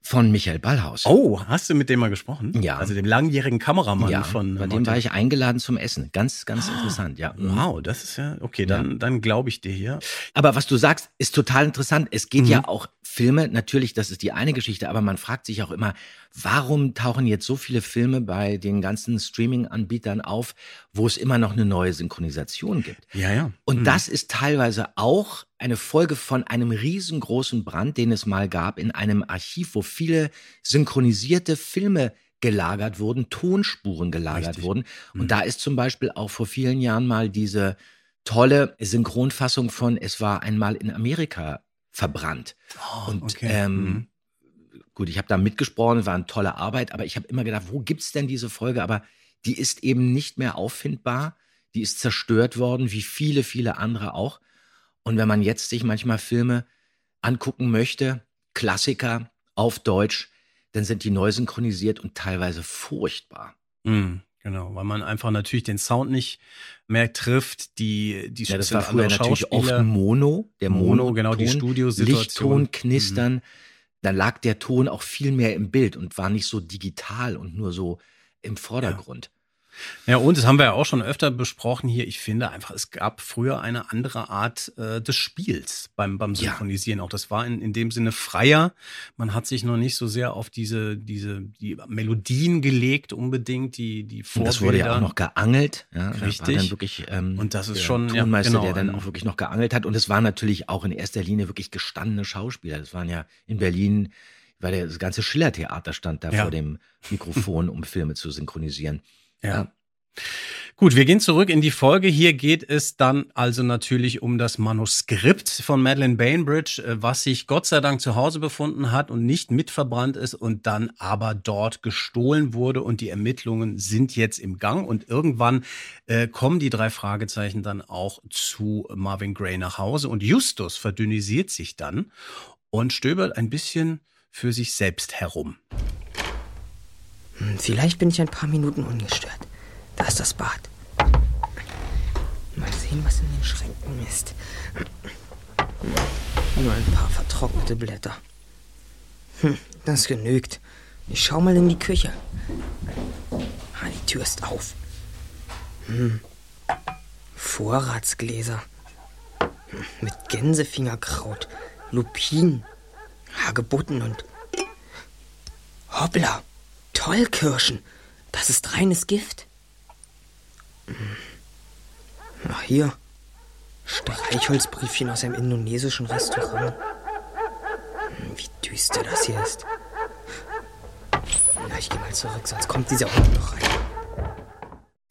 von Michael Ballhaus. Oh, hast du mit dem mal gesprochen? Ja. Also dem langjährigen Kameramann ja, von bei dem Martin- war ich eingeladen zum Essen. Ganz, ganz interessant, ja. Wow, das ist ja, okay, dann, dann glaube ich dir hier. Aber was du sagst, ist total interessant. Es geht Mhm. ja auch Filme, natürlich, das ist die eine Geschichte, aber man fragt sich auch immer, warum tauchen jetzt so viele Filme bei den ganzen Streaming-Anbietern auf, wo es immer noch eine neue Synchronisation gibt? Ja, ja. Und Mhm. das ist teilweise auch eine Folge von einem riesengroßen Brand, den es mal gab in einem Archiv, wo viele synchronisierte Filme gelagert wurden, Tonspuren gelagert Richtig. wurden. Und Mhm. da ist zum Beispiel auch vor vielen Jahren mal diese tolle Synchronfassung von Es war einmal in Amerika verbrannt. Oh, Und okay. ähm, Mhm. gut, ich habe da mitgesprochen, war eine tolle Arbeit, aber ich habe immer gedacht, wo gibt's denn diese Folge? Aber die ist eben nicht mehr auffindbar. Die ist zerstört worden, wie viele, viele andere auch. Und wenn man jetzt sich manchmal Filme angucken möchte, Klassiker auf Deutsch, dann sind die neu synchronisiert und teilweise furchtbar. Mhm, Genau, weil man einfach natürlich den Sound nicht mehr trifft. Die, die Ja, das war früher natürlich oft. Mono, der Mono, Mono, genau, die Studiosituation. Lichtton, Knistern. Dann lag der Ton auch viel mehr im Bild und war nicht so digital und nur so im Vordergrund. Ja, und das haben wir ja auch schon öfter besprochen hier. Ich finde einfach, es gab früher eine andere Art äh, des Spiels beim, beim Ja. Synchronisieren. Auch das war in, in dem Sinne freier. Man hat sich noch nicht so sehr auf diese, diese, die Melodien gelegt unbedingt, die, die Und Vorbilder. das wurde ja auch noch geangelt. Ja, Richtig. dann wirklich, ähm, Und das ist der schon, ja, Tonmeister, genau, der dann ein- auch wirklich noch geangelt hat. Und es waren natürlich auch in erster Linie wirklich gestandene Schauspieler. Das waren ja in Berlin, weil der, das ganze Schillertheater stand da Ja. vor dem Mikrofon, um Filme zu synchronisieren. Ja. Gut, wir gehen zurück in die Folge. Hier geht es dann also natürlich um das Manuskript von Madeleine Bainbridge, äh, was sich Gott sei Dank zu Hause befunden hat und nicht mitverbrannt ist und dann aber dort gestohlen wurde und die Ermittlungen sind jetzt im Gang und irgendwann äh, kommen die drei Fragezeichen dann auch zu Marvin Gray nach Hause und Justus verdünnisiert sich dann und stöbert ein bisschen für sich selbst herum. Hm, Vielleicht bin ich ein paar Minuten ungestört. Da ist das Bad. Mal sehen, was in den Schränken ist. Nur ein paar vertrocknete Blätter. Hm, das genügt. Ich schau mal in die Küche. Ah, die Tür ist auf. Hm. Vorratsgläser. Hm, Mit Gänsefingerkraut, Lupin, Hagebutten und. Hoppla! Tollkirschen! Das ist reines Gift. Hm. Ach, hier. Streichholzbriefchen aus einem indonesischen Restaurant. Hm, Wie düster das hier ist. Na, ich geh mal zurück, sonst kommt dieser Hund noch rein.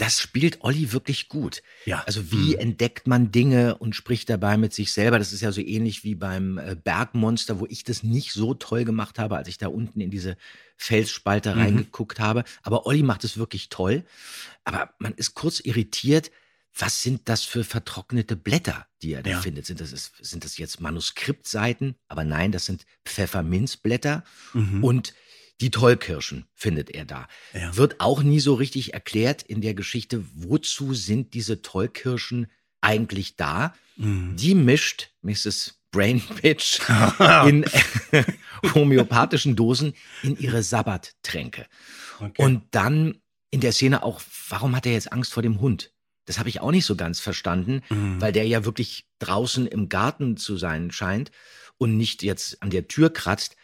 Das spielt Olli wirklich gut. Ja. Also wie entdeckt man Dinge und spricht dabei mit sich selber? Das ist ja so ähnlich wie beim äh, Bergmonster, wo ich das nicht so toll gemacht habe, als ich da unten in diese Felsspalte reingeguckt habe. Aber Olli macht es wirklich toll. Aber man ist kurz irritiert. Was sind das für vertrocknete Blätter, die er da Ja. findet? Sind das, sind das jetzt Manuskriptseiten? Aber nein, das sind Pfefferminzblätter Mhm. und die Tollkirschen findet er da. Ja. Wird auch nie so richtig erklärt in der Geschichte, wozu sind diese Tollkirschen eigentlich da? Mhm. Die mischt Mrs. Brainpitch in homöopathischen Dosen in ihre Sabbattränke. Okay. Und dann in der Szene auch, warum hat er jetzt Angst vor dem Hund? Das habe ich auch nicht so ganz verstanden, Mhm. weil der ja wirklich draußen im Garten zu sein scheint und nicht jetzt an der Tür kratzt.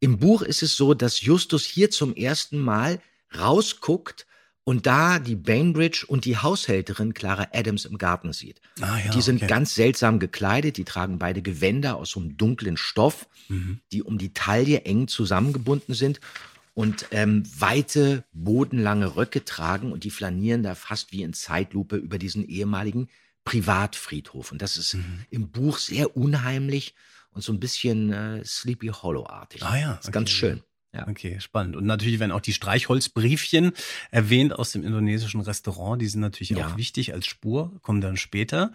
Im Buch ist es so, dass Justus hier zum ersten Mal rausguckt und da die Bainbridge und die Haushälterin Clara Adams im Garten sieht. Ah, ja, die sind okay. ganz seltsam gekleidet, die tragen beide Gewänder aus so einem dunklen Stoff, Mhm. die um die Taille eng zusammengebunden sind und ähm, weite, bodenlange Röcke tragen und die flanieren da fast wie in Zeitlupe über diesen ehemaligen Privatfriedhof. Und das ist Mhm. im Buch sehr unheimlich und so ein bisschen äh, Sleepy Hollow-artig. Ah ja, ist ganz okay. schön. Ja. Okay, spannend. Und natürlich werden auch die Streichholzbriefchen erwähnt aus dem indonesischen Restaurant. Die sind natürlich Ja. auch wichtig als Spur, kommen dann später.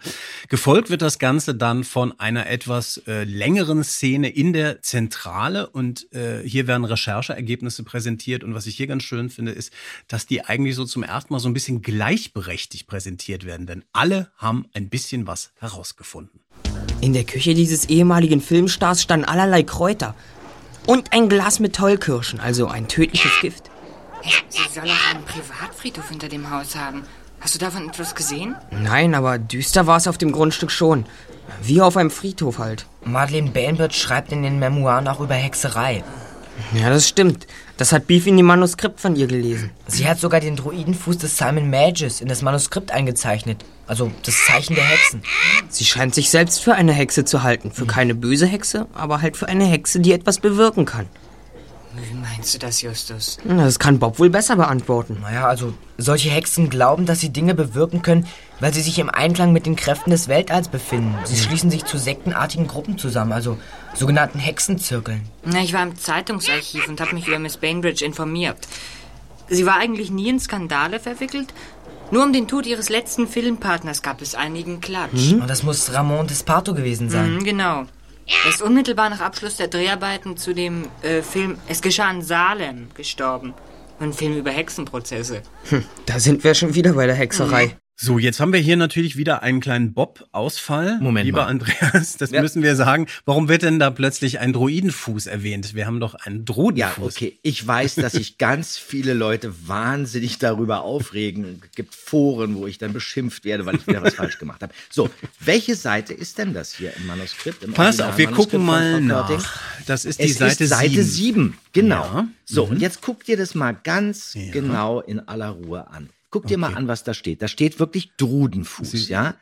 Gefolgt wird das Ganze dann von einer etwas äh, längeren Szene in der Zentrale. Und äh, hier werden Rechercheergebnisse präsentiert. Und was ich hier ganz schön finde, ist, dass die eigentlich so zum ersten Mal so ein bisschen gleichberechtigt präsentiert werden. Denn alle haben ein bisschen was herausgefunden. In der Küche dieses ehemaligen Filmstars standen allerlei Kräuter. Und ein Glas mit Tollkirschen, also ein tödliches Gift. Sie soll auch einen Privatfriedhof hinter dem Haus haben. Hast du davon etwas gesehen? Nein, aber düster war es auf dem Grundstück schon. Wie auf einem Friedhof halt. Madeleine Bainbridge schreibt in den Memoiren auch über Hexerei. Ja, das stimmt. Das hat Beef in dem Manuskript von ihr gelesen. Sie hat sogar den Druidenfuß des Simon Magus in das Manuskript eingezeichnet. Also das Zeichen der Hexen. Sie scheint sich selbst für eine Hexe zu halten. Für keine böse Hexe, aber halt für eine Hexe, die etwas bewirken kann. Wie meinst du das, Justus? Das kann Bob wohl besser beantworten. Naja, also solche Hexen glauben, dass sie Dinge bewirken können, weil sie sich im Einklang mit den Kräften des Weltalls befinden. Sie schließen sich zu sektenartigen Gruppen zusammen, also sogenannten Hexenzirkeln. Na, ich war im Zeitungsarchiv und habe mich über Miss Bainbridge informiert. Sie war eigentlich nie in Skandale verwickelt. Nur um den Tod ihres letzten Filmpartners gab es einigen Klatsch. Und das muss Ramon Desparto gewesen sein. Mhm, genau. Er ist unmittelbar nach Abschluss der Dreharbeiten zu dem äh, Film Es geschah in Salem gestorben. Ein Film über Hexenprozesse. Da sind wir schon wieder bei der Hexerei. So, jetzt haben wir hier natürlich wieder einen kleinen Bob-Ausfall. Moment Lieber mal. Andreas, das Ja. müssen wir sagen. Warum wird denn da plötzlich ein Druidenfuß erwähnt? Wir haben doch einen Ja, Druidenfuß. okay. Ich weiß, dass sich ganz viele Leute wahnsinnig darüber aufregen. Es gibt Foren, wo ich dann beschimpft werde, weil ich wieder was falsch gemacht habe. So, welche Seite ist denn das hier im Manuskript? Im Pass auf, wir gucken mal nach. Das ist die Es Seite ist Seite 7. 7, genau. Ja. So, und jetzt guck dir das mal ganz Ja. genau in aller Ruhe an. Guck dir mal an, was da steht. Da steht wirklich Drudenfuß, Sie- ja?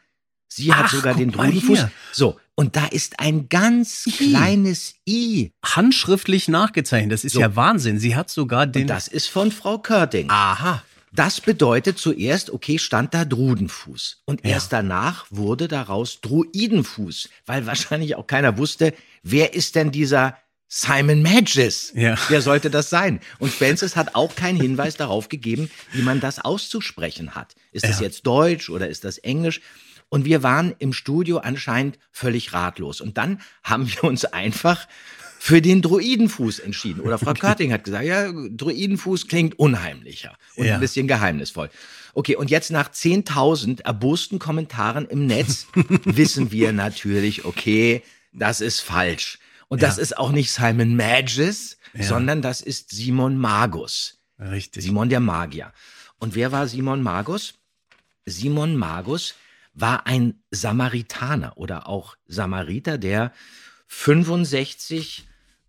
Sie hat Ach, sogar guck den Drudenfuß. So, und da ist ein ganz kleines I. Handschriftlich nachgezeichnet. Das ist So. ja Wahnsinn. Sie hat sogar den. Und das ist von Frau Körting. Aha. Das bedeutet zuerst, okay, stand da Drudenfuß. Und Ja. erst danach wurde daraus Druidenfuß, weil wahrscheinlich auch keiner wusste, wer ist denn dieser Simon Magus? Ja. Wer sollte das sein? Und Francis hat auch keinen Hinweis darauf gegeben, wie man das auszusprechen hat. Ist das Ja. jetzt Deutsch oder ist das Englisch? Und wir waren im Studio anscheinend völlig ratlos. Und dann haben wir uns einfach für den Druidenfuß entschieden. Oder Frau Körting hat gesagt, ja, Druidenfuß klingt unheimlicher und Ja. ein bisschen geheimnisvoll. Okay, und jetzt nach 10.000 erbosten Kommentaren im Netz wissen wir natürlich, okay, das ist falsch. Und das Ja. ist auch nicht Simon Magis, sondern das ist Simon Magus. Richtig. Simon der Magier. Und wer war Simon Magus? Simon Magus war ein Samaritaner oder auch Samariter, der 65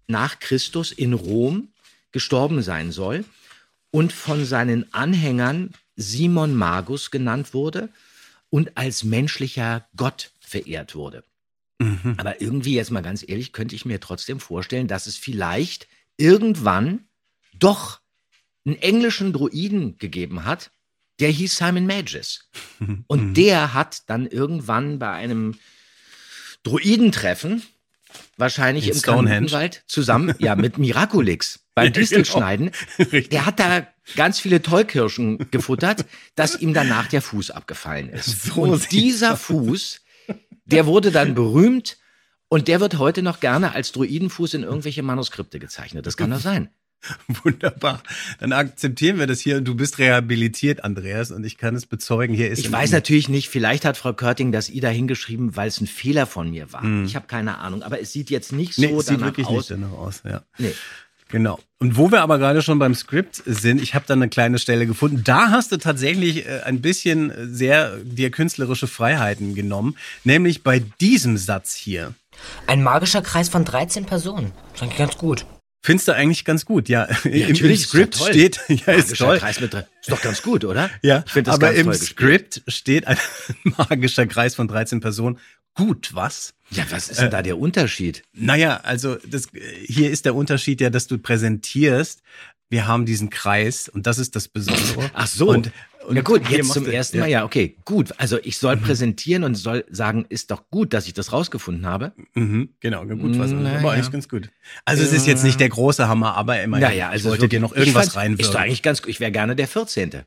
nach Christus in Rom gestorben sein soll und von seinen Anhängern Simon Magus genannt wurde und als menschlicher Gott verehrt wurde. Mhm. Aber irgendwie, jetzt mal ganz ehrlich, könnte ich mir trotzdem vorstellen, dass es vielleicht irgendwann doch einen englischen Druiden gegeben hat, der hieß Simon Magis. Und der hat dann irgendwann bei einem Druidentreffen, wahrscheinlich In im Stonehenge. Zusammen, ja, mit Miraculix beim Distelschneiden, der hat da ganz viele Tollkirschen gefuttert, dass ihm danach der Fuß abgefallen ist. So und dieser Fuß, der wurde dann berühmt und der wird heute noch gerne als Druidenfuß in irgendwelche Manuskripte gezeichnet. Das kann doch sein. Wunderbar. Dann akzeptieren wir das hier. Du bist rehabilitiert, Andreas, und ich kann es bezeugen. Hier ist Ich weiß natürlich nicht, vielleicht hat Frau Körting das I da hingeschrieben, weil es ein Fehler von mir war. Hm. Ich habe keine Ahnung, aber es sieht jetzt nicht so Nee, es sieht wirklich aus. nicht danach aus. Ja. Nee. Genau. Und wo wir aber gerade schon beim Skript sind, ich habe da eine kleine Stelle gefunden. Da hast du tatsächlich äh, ein bisschen äh, sehr dir künstlerische Freiheiten genommen, nämlich bei diesem Satz hier. Ein magischer Kreis von 13 Personen. Das ist eigentlich ganz gut. Findest du eigentlich ganz gut, ja. Im, im Skript toll. steht, ja, ist Magischer toll. Kreis mit Ist doch ganz gut, oder? Ja, ich finde das aber ganz im. Skript steht ein magischer Kreis von 13 Personen. Gut, was? Ja, was ist denn da der Unterschied? Naja, also das, hier ist der Unterschied ja, dass du präsentierst, wir haben diesen Kreis und das ist das Besondere. Ach so. Und, und ja gut, jetzt zum er- ersten Mal, ja, okay, gut. Also ich soll präsentieren und soll sagen, ist doch gut, dass ich das rausgefunden habe. Mhm, genau, gut, was. Na aber ja. eigentlich ganz gut. Also es ist jetzt nicht der große Hammer, aber immerhin. Naja, also ich wollte dir noch irgendwas reinwirken. Ist doch eigentlich ganz gut. Ich wäre gerne der 14.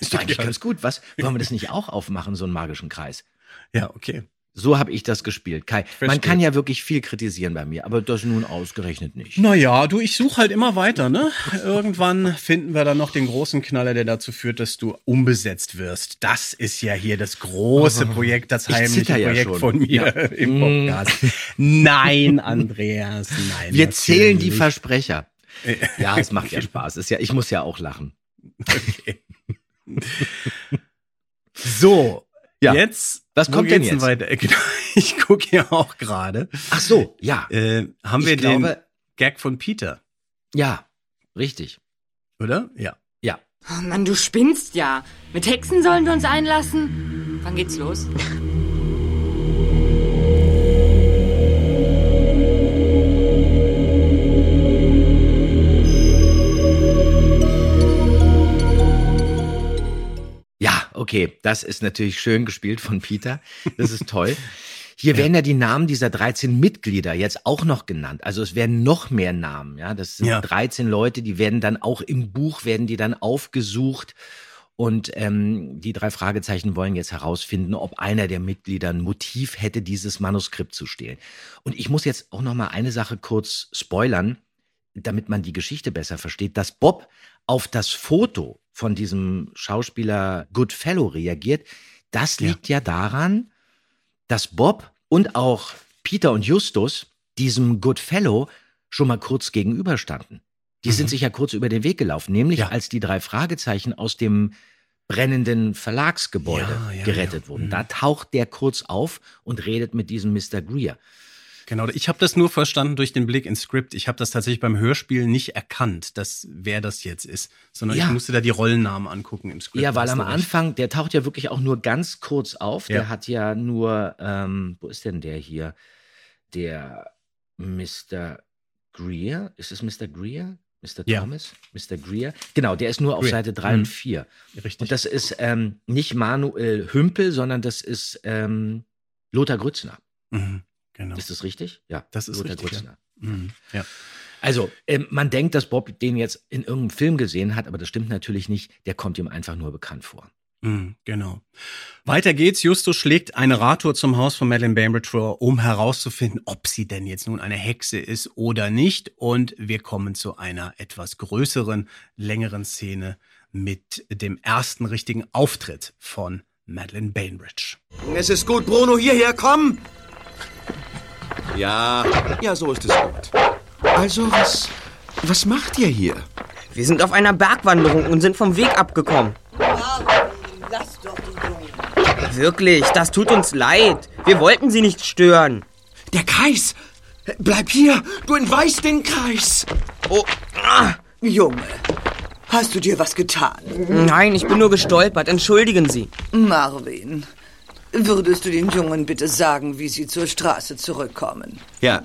Ist doch eigentlich ganz gut. Was? Wollen wir das nicht auch aufmachen, so einen magischen Kreis? ja, okay. So habe ich das gespielt. Kai, man Verstehe. kann ja wirklich viel kritisieren bei mir, aber das nun ausgerechnet nicht. Naja, du, ich suche halt immer weiter, ne? Irgendwann finden wir dann noch den großen Knaller, der dazu führt, dass du umbesetzt wirst. Das ist ja hier das große Projekt, das Ich heimliche ja Projekt schon. von mir Ja. im Podcast. Nein, Andreas, nein. Wir zählen die. Versprecher. Ja, es macht ja Spaß. Ist ja, ich muss ja auch lachen. So, Ja. jetzt. Was wo kommt denn jetzt? Weiter? Genau, Ich gucke hier auch gerade. Ach so, ja. Äh, haben Ich wir den glaube- Gag von Peter, Ja, richtig. oder? Ja. Ja. Oh Mann, du spinnst ja. Mit Hexen sollen wir uns einlassen? Wann geht's los? okay. Das ist natürlich schön gespielt von Peter. Das ist toll. Hier werden ja die Namen dieser 13 Mitglieder jetzt auch noch genannt. Also es werden noch mehr Namen, ja. Das sind Ja. 13 Leute, die werden dann auch im Buch, werden die dann aufgesucht. Und ähm, die drei Fragezeichen wollen jetzt herausfinden, ob einer der Mitglieder ein Motiv hätte, dieses Manuskript zu stehlen. Und ich muss jetzt auch noch mal eine Sache kurz spoilern, damit man die Geschichte besser versteht, dass Bob auf das Foto von diesem Schauspieler Goodfellow reagiert. Das Ja. liegt ja daran, dass Bob und auch Peter und Justus diesem Goodfellow schon mal kurz gegenüberstanden. Die sind sich ja kurz über den Weg gelaufen, nämlich Mhm. Ja. als die drei Fragezeichen aus dem brennenden Verlagsgebäude Ja, ja, gerettet ja. wurden. Mhm. Da taucht der kurz auf und redet mit diesem Mr. Greer. Genau, ich habe das nur verstanden durch den Blick ins Skript. Ich habe das tatsächlich beim Hörspiel nicht erkannt, dass wer das jetzt ist, sondern Ja. ich musste da die Rollennamen angucken im Skript. Ja, weil am. Anfang, der taucht ja wirklich auch nur ganz kurz auf. Ja. Der hat ja nur, ähm, wo ist denn der hier? Der Mr. Greer? Ist es Mr. Greer? Mr. Ja. Thomas? Mr. Greer? Genau, der ist nur auf Greer. Seite 3 Mhm. und 4. Richtig. Und das ist ähm, nicht Manuel Hümpel, sondern das ist ähm, Lothar Grützner. mhm, genau. Ist das richtig? Ja, Das ist Lothar richtig, ja. Grützner. Mhm, ja. Also, ähm, man denkt, dass Bob den jetzt in irgendeinem Film gesehen hat, aber das stimmt natürlich nicht. Der kommt ihm einfach nur bekannt vor. Mhm, genau. Weiter geht's. Justus schlägt eine Radtour zum Haus von Madeleine Bainbridge vor, um herauszufinden, ob sie denn jetzt nun eine Hexe ist oder nicht. Und wir kommen zu einer etwas größeren, längeren Szene mit dem ersten richtigen Auftritt von Madeleine Bainbridge. Es ist gut, Bruno, hierher, komm! Ja, ja, so ist es gut. Also, was, was macht ihr hier? Wir sind auf einer Bergwanderung und sind vom Weg abgekommen. Lass doch die Jungen. Wirklich, das tut uns leid. Wir wollten sie nicht stören. Der Kreis! Bleib hier, du entweihst den Kreis! Oh, ah, Junge, hast du dir was getan? nein, ich bin nur gestolpert. Entschuldigen Sie. Marvin, würdest du den Jungen bitte sagen, wie sie zur Straße zurückkommen? Ja,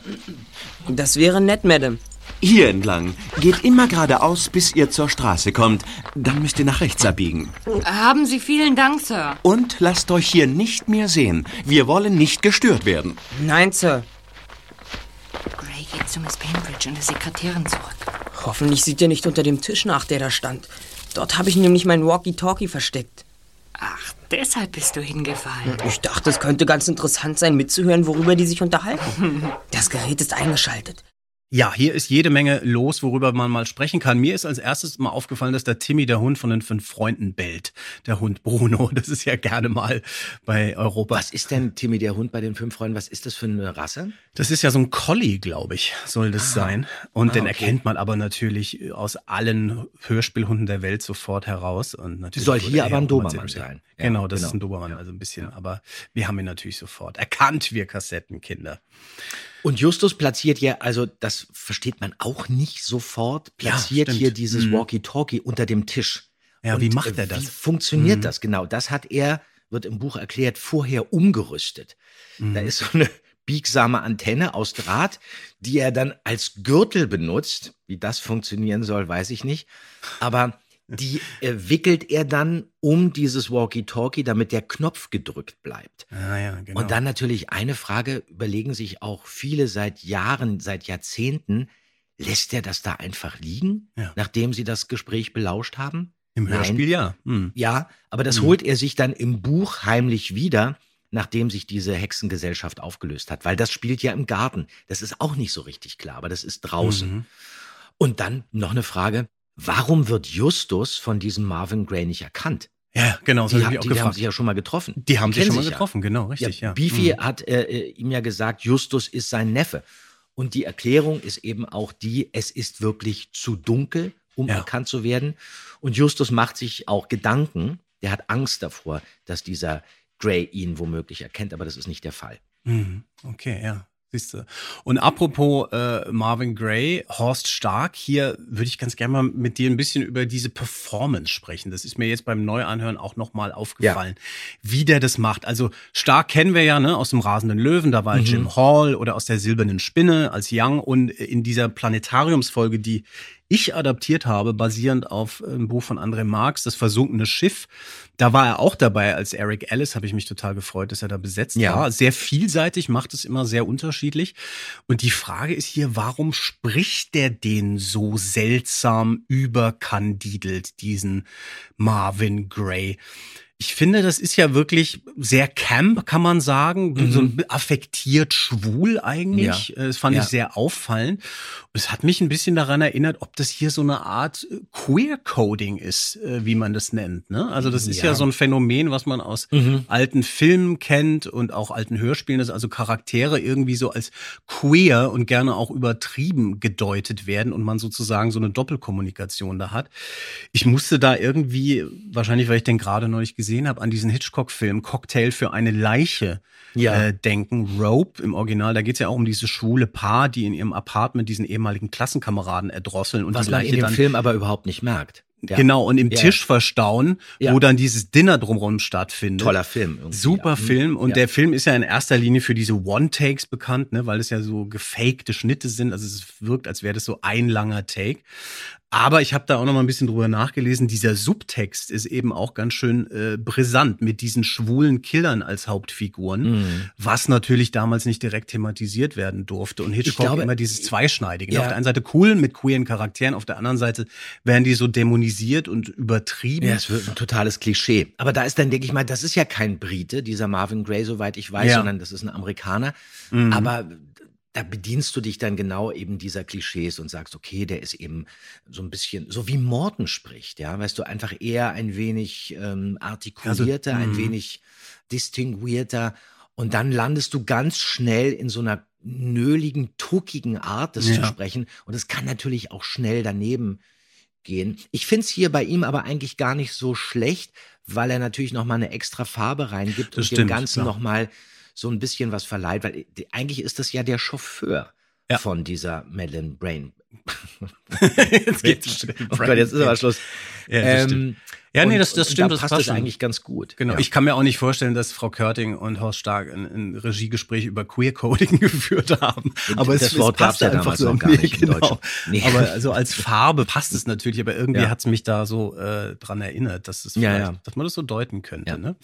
Das wäre nett, Madame. hier entlang. Geht immer geradeaus, bis ihr zur Straße kommt. Dann müsst ihr nach rechts abbiegen. Haben Sie vielen Dank, Sir. Und lasst euch hier nicht mehr sehen. Wir wollen nicht gestört werden. Nein, Sir. Gray geht zu Miss Bainbridge und der Sekretärin zurück. Hoffentlich sieht er nicht unter dem Tisch nach, der da stand. Dort habe ich nämlich mein Walkie-Talkie versteckt. Ach, deshalb bist du hingefallen. Ich dachte, es könnte ganz interessant sein, mitzuhören, worüber die sich unterhalten. Das Gerät ist eingeschaltet. Ja, hier ist jede Menge los, worüber man mal sprechen kann. Mir ist als erstes mal aufgefallen, dass der Timmy, der Hund von den fünf Freunden, bellt. Der Hund Bruno. Das ist ja gerne mal bei Europa. Was ist denn Timmy, der Hund bei den fünf Freunden? Was ist das für eine Rasse? Das ist ja so ein Collie, glaube ich, soll das sein. Und Ah, den okay. erkennt man aber natürlich aus allen Hörspielhunden der Welt sofort heraus. Und natürlich Soll hier er aber ein ja Dobermann sein. Ja, Genau, das genau. ist ein Dobermann, also ein bisschen. Aber wir haben ihn natürlich sofort erkannt, wir Kassettenkinder. Und Justus platziert ja, also das versteht man auch nicht sofort, Ja, platziert stimmt. hier dieses Mhm. Walkie-Talkie unter dem Tisch. Ja, wie Und, macht äh, er das? Wie funktioniert Mhm. das genau? Das hat er, wird im Buch erklärt, vorher umgerüstet. Mhm. Da ist so eine biegsame Antenne aus Draht, die er dann als Gürtel benutzt. Wie das funktionieren soll, weiß ich nicht. Aber die äh, wickelt er dann um dieses Walkie-Talkie, damit der Knopf gedrückt bleibt. Ah, ja, genau. Und dann natürlich eine Frage, überlegen sich auch viele seit Jahren, seit Jahrzehnten, lässt er das da einfach liegen, Ja. nachdem sie das Gespräch belauscht haben? Im Nein. Hörspiel ja. Hm. Ja, aber das Mhm. holt er sich dann im Buch heimlich wieder, nachdem sich diese Hexengesellschaft aufgelöst hat, weil das spielt ja im Garten. Das ist auch nicht so richtig klar, aber das ist draußen. Mhm. Und dann noch eine Frage, warum wird Justus von diesem Marvin Gray nicht erkannt? Ja, genau, das Die, habe ich ha- mich auch die haben sich ja schon mal getroffen. Die haben sich kennen schon mal sich ja. getroffen, genau, richtig, ja. Beefy Mhm. hat äh, äh, ihm ja gesagt, Justus ist sein Neffe. Und die Erklärung ist eben auch die, es ist wirklich zu dunkel, um Ja. erkannt zu werden. Und Justus macht sich auch Gedanken. Der hat Angst davor, dass dieser Gray ihn womöglich erkennt, aber das ist nicht der Fall. Mhm. Okay, ja. Siehst du. Und apropos äh, Marvin Gray, Horst Stark, hier würde ich ganz gerne mal mit dir ein bisschen über diese Performance sprechen. Das ist mir jetzt beim Neuanhören auch nochmal aufgefallen, wie der das macht. Also Stark kennen wir ja ne, aus dem Rasenden Löwen, da war Mhm. Jim Hall oder aus der Silbernen Spinne als Young und in dieser Planetariumsfolge, die ich adaptiert habe, basierend auf einem Buch von André Marx, Das versunkene Schiff. Da war er auch dabei als Eric Ellis, habe ich mich total gefreut, dass er da besetzt Ja. war. Sehr vielseitig, macht es immer sehr unterschiedlich. Und die Frage ist hier, warum spricht der den so seltsam überkandidelt, diesen Marvin Gray? Ich finde, das ist ja wirklich sehr camp, kann man sagen. Mhm. So ein affektiert schwul eigentlich. Ja. Das fand Ja. ich sehr auffallend. Und es hat mich ein bisschen daran erinnert, ob das hier so eine Art äh, Queer-Coding ist, äh, wie man das nennt. Ne? Also das ist ja. Ja. so ein Phänomen, was man aus Mhm. alten Filmen kennt und auch alten Hörspielen, dass also Charaktere irgendwie so als queer und gerne auch übertrieben gedeutet werden und man sozusagen so eine Doppelkommunikation da hat. Ich musste da irgendwie, wahrscheinlich weil ich den gerade noch nicht gesehen habe, an diesen Hitchcock-Film Cocktail für eine Leiche Ja. äh, denken. Rope im Original, da geht es ja auch um dieses schwule Paar, die in ihrem Apartment diesen ehemaligen Klassenkameraden erdrosseln und Was die man Leiche in dem dann Film aber überhaupt nicht merkt. Ja. Genau, und im Ja. Tisch verstauen, Ja. wo dann dieses Dinner drumherum stattfindet. Toller Film. irgendwie, Super ja. Film. Und der Film ist ja in erster Linie für diese One-Takes bekannt, ne, weil es ja so gefakte Schnitte sind. Also es wirkt, als wäre das so ein langer Take. Aber ich habe da auch noch mal ein bisschen drüber nachgelesen. Dieser Subtext ist eben auch ganz schön äh, brisant mit diesen schwulen Killern als Hauptfiguren, Mhm. was natürlich damals nicht direkt thematisiert werden durfte. Und Hitchcock glaube- immer dieses Zweischneidige. Ja. Auf der einen Seite cool mit queeren Charakteren, auf der anderen Seite werden die so dämonisiert und übertrieben. Ja, es wird ein totales Klischee. Aber da ist dann, denke ich mal, das ist ja kein Brite, dieser Marvin Gray, soweit ich weiß, Ja. sondern das ist ein Amerikaner. Mhm. Aber da bedienst du dich dann genau eben dieser Klischees und sagst, okay, der ist eben so ein bisschen, so wie Morton spricht, ja, weißt du, einfach eher ein wenig ähm, artikulierter, Also, ein mhm. wenig distinguierter. Und dann landest du ganz schnell in so einer nöligen, tuckigen Art, das zu Ja. sprechen. Und es kann natürlich auch schnell daneben gehen. Ich finde es hier bei ihm aber eigentlich gar nicht so schlecht, weil er natürlich noch mal eine extra Farbe reingibt Das und dem stimmt, Ganzen klar. noch mal so ein bisschen was verleiht, weil äh, eigentlich ist das ja der Chauffeur Ja. von dieser Madeleine Brain. jetzt geht's. Oh Gott, jetzt ist aber Schluss. Ja, das stimmt. Ja, nee, und- das, das und stimmt. Da das passt es eigentlich ganz gut. Genau. Ja. Ich kann mir auch nicht vorstellen, dass Frau Körting und Horst Stark ein, ein Regiegespräch über Queer-Coding geführt haben. Aber das es, Wort es passt gab's ja einfach damals so. noch gar nicht genau. Deutschen. Nee. Aber also als Farbe passt es natürlich, aber irgendwie Ja. hat's mich da so äh, dran erinnert, dass es Ja, ja. dass man das so deuten könnte. Ne?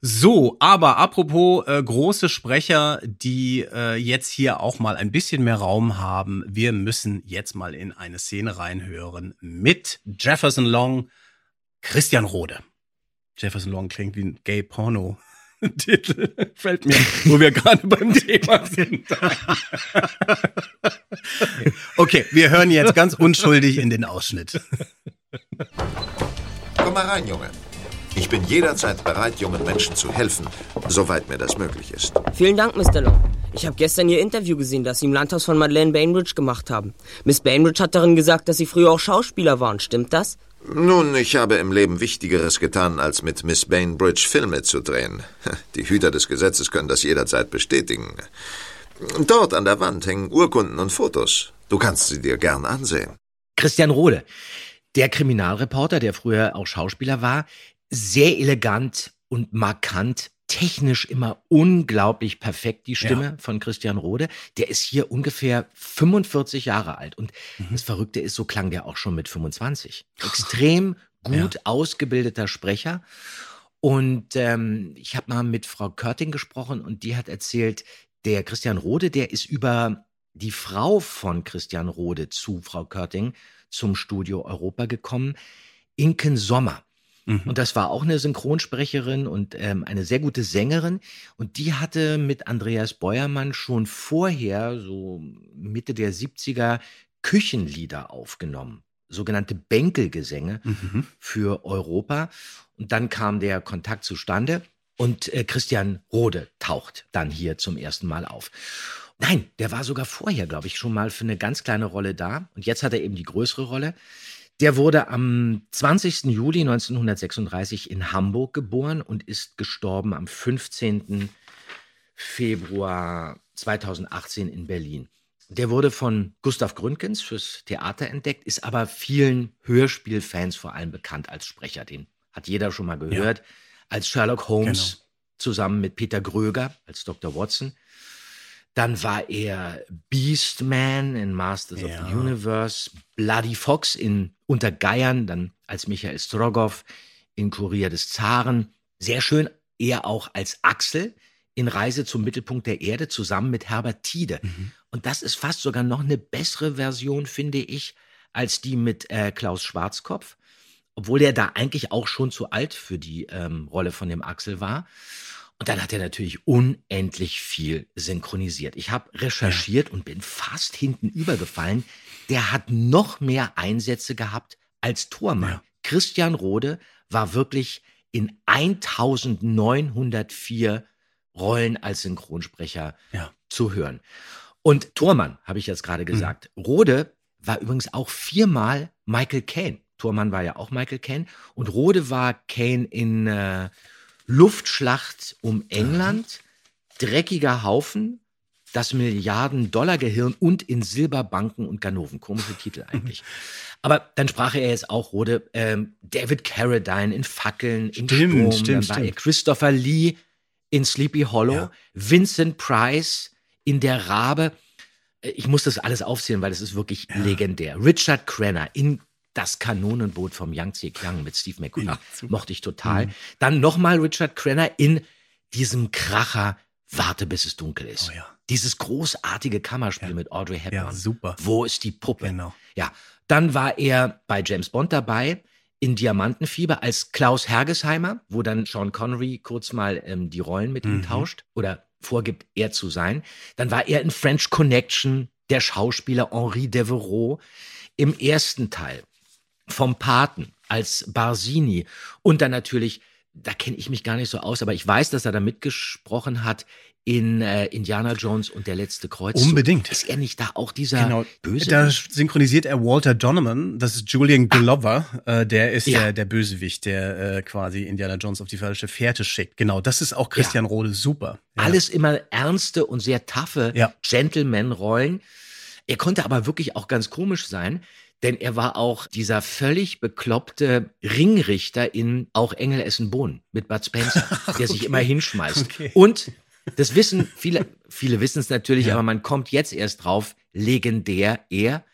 So, aber apropos äh, große Sprecher, die äh, jetzt hier auch mal ein bisschen mehr Raum haben. Wir müssen jetzt mal in eine Szene reinhören mit Jefferson Long, Christian Rode. Jefferson Long klingt wie ein Gay-Porno-Titel. Fällt mir, wo wir gerade beim Thema sind. okay, wir hören jetzt ganz unschuldig in den Ausschnitt. Komm mal rein, Junge. Ich bin jederzeit bereit, jungen Menschen zu helfen, soweit mir das möglich ist. Vielen Dank, Mr. Long. Ich habe gestern Ihr Interview gesehen, das Sie im Landhaus von Madeleine Bainbridge gemacht haben. Miss Bainbridge hat darin gesagt, dass Sie früher auch Schauspieler waren. Stimmt das? Nun, ich habe im Leben Wichtigeres getan, als mit Miss Bainbridge Filme zu drehen. Die Hüter des Gesetzes können das jederzeit bestätigen. Dort an der Wand hängen Urkunden und Fotos. Du kannst sie dir gern ansehen. Christian Rohle, der Kriminalreporter, der früher auch Schauspieler war, sehr elegant und markant, technisch immer unglaublich perfekt, die Stimme von Christian Rode. Der ist hier ungefähr 45 Jahre alt. Und Mhm. das Verrückte ist, so klang der auch schon mit 25. Extrem gut ausgebildeter Sprecher. Und ähm, ich habe mal mit Frau Körting gesprochen und die hat erzählt, der Christian Rode, der ist über die Frau von Christian Rode zu Frau Körting zum Studio Europa gekommen, Inken Sommer. Mhm. Und das war auch eine Synchronsprecherin und ähm, eine sehr gute Sängerin. Und die hatte mit Andreas Beuermann schon vorher, so Mitte der 70er, Küchenlieder aufgenommen. Sogenannte Bänkelgesänge Mhm. für Europa. Und dann kam der Kontakt zustande und äh, Christian Rode taucht dann hier zum ersten Mal auf. Nein, der war sogar vorher, glaube ich, schon mal für eine ganz kleine Rolle da. Und jetzt hat er eben die größere Rolle. Der wurde am 20. Juli 1936 in Hamburg geboren und ist gestorben am 15. Februar 2018 in Berlin. Der wurde von Gustav Gründgens fürs Theater entdeckt, ist aber vielen Hörspielfans vor allem bekannt als Sprecher. Den hat jeder schon mal gehört. Als Sherlock Holmes Genau. zusammen mit Peter Gröger als Dr. Watson. Dann war er Beastman in Masters of Ja. the Universe, Bloody Fox in Unter Geiern, dann als Michael Strogoff in Kurier des Zaren. Sehr schön, er auch als Axel in Reise zum Mittelpunkt der Erde zusammen mit Herbert Tiede. Und das ist fast sogar noch eine bessere Version, finde ich, als die mit äh, Klaus Schwarzkopf. Obwohl der da eigentlich auch schon zu alt für die ähm, Rolle von dem Axel war. Und dann hat er natürlich unendlich viel synchronisiert. Ich habe recherchiert und bin fast hinten übergefallen. Der hat noch mehr Einsätze gehabt als Tormann. Ja. Christian Rode war wirklich in 1904 Rollen als Synchronsprecher Ja. zu hören. Und Tormann, habe ich jetzt gerade gesagt. Rode war übrigens auch viermal Michael Caine. Tormann war ja auch Michael Caine. Und Rode war Caine in äh, Luftschlacht um England, Dreckiger Haufen, das Milliarden-Dollar-Gehirn und in Silberbanken und Ganoven. Komische Titel eigentlich. Aber dann sprach er jetzt auch Rode, ähm, David Carradine in Fackeln, in Stimmt, Sturm. stimmt, dann war er. Christopher Lee in Sleepy Hollow, Ja. Vincent Price in Der Rabe. Äh, Ich muss das alles aufzählen, weil es ist wirklich legendär. Richard Crenna in Das Kanonenboot vom Yangtze Kiang mit Steve McQueen. Ja. Mochte ich total. Mhm. Dann nochmal Richard Crenna in diesem Kracher Warte, bis es dunkel ist. Oh ja. Dieses großartige Kammerspiel Ja. mit Audrey Hepburn. Ja, super. Wo ist die Puppe? Genau. Ja, dann war er bei James Bond dabei in Diamantenfieber als Klaus Hergesheimer, wo dann Sean Connery kurz mal ähm, die Rollen mit ihm Mhm. tauscht oder vorgibt, er zu sein. Dann war er in French Connection, der Schauspieler Henri Devereaux im ersten Teil vom Paten als Barsini und dann natürlich, da kenne ich mich gar nicht so aus, aber ich weiß, dass er da mitgesprochen hat in äh, Indiana Jones und der letzte Kreuzzug. Unbedingt. Ist er nicht da auch dieser Genau. Böse? Da synchronisiert er Walter Donovan, das ist Julian Glover, äh, der ist Ja. der, der Bösewicht, der äh, quasi Indiana Jones auf die falsche Fährte schickt. Genau, das ist auch Christian Rode super. Ja. Alles immer ernste und sehr taffe Ja. Gentleman-Rollen. Er konnte aber wirklich auch ganz komisch sein, denn er war auch dieser völlig bekloppte Ringrichter in Auch Engel essen Bohnen mit Bud Spencer, der sich immer hinschmeißt. Okay. Und das wissen viele, viele wissen es natürlich, Ja. aber man kommt jetzt erst drauf, legendär er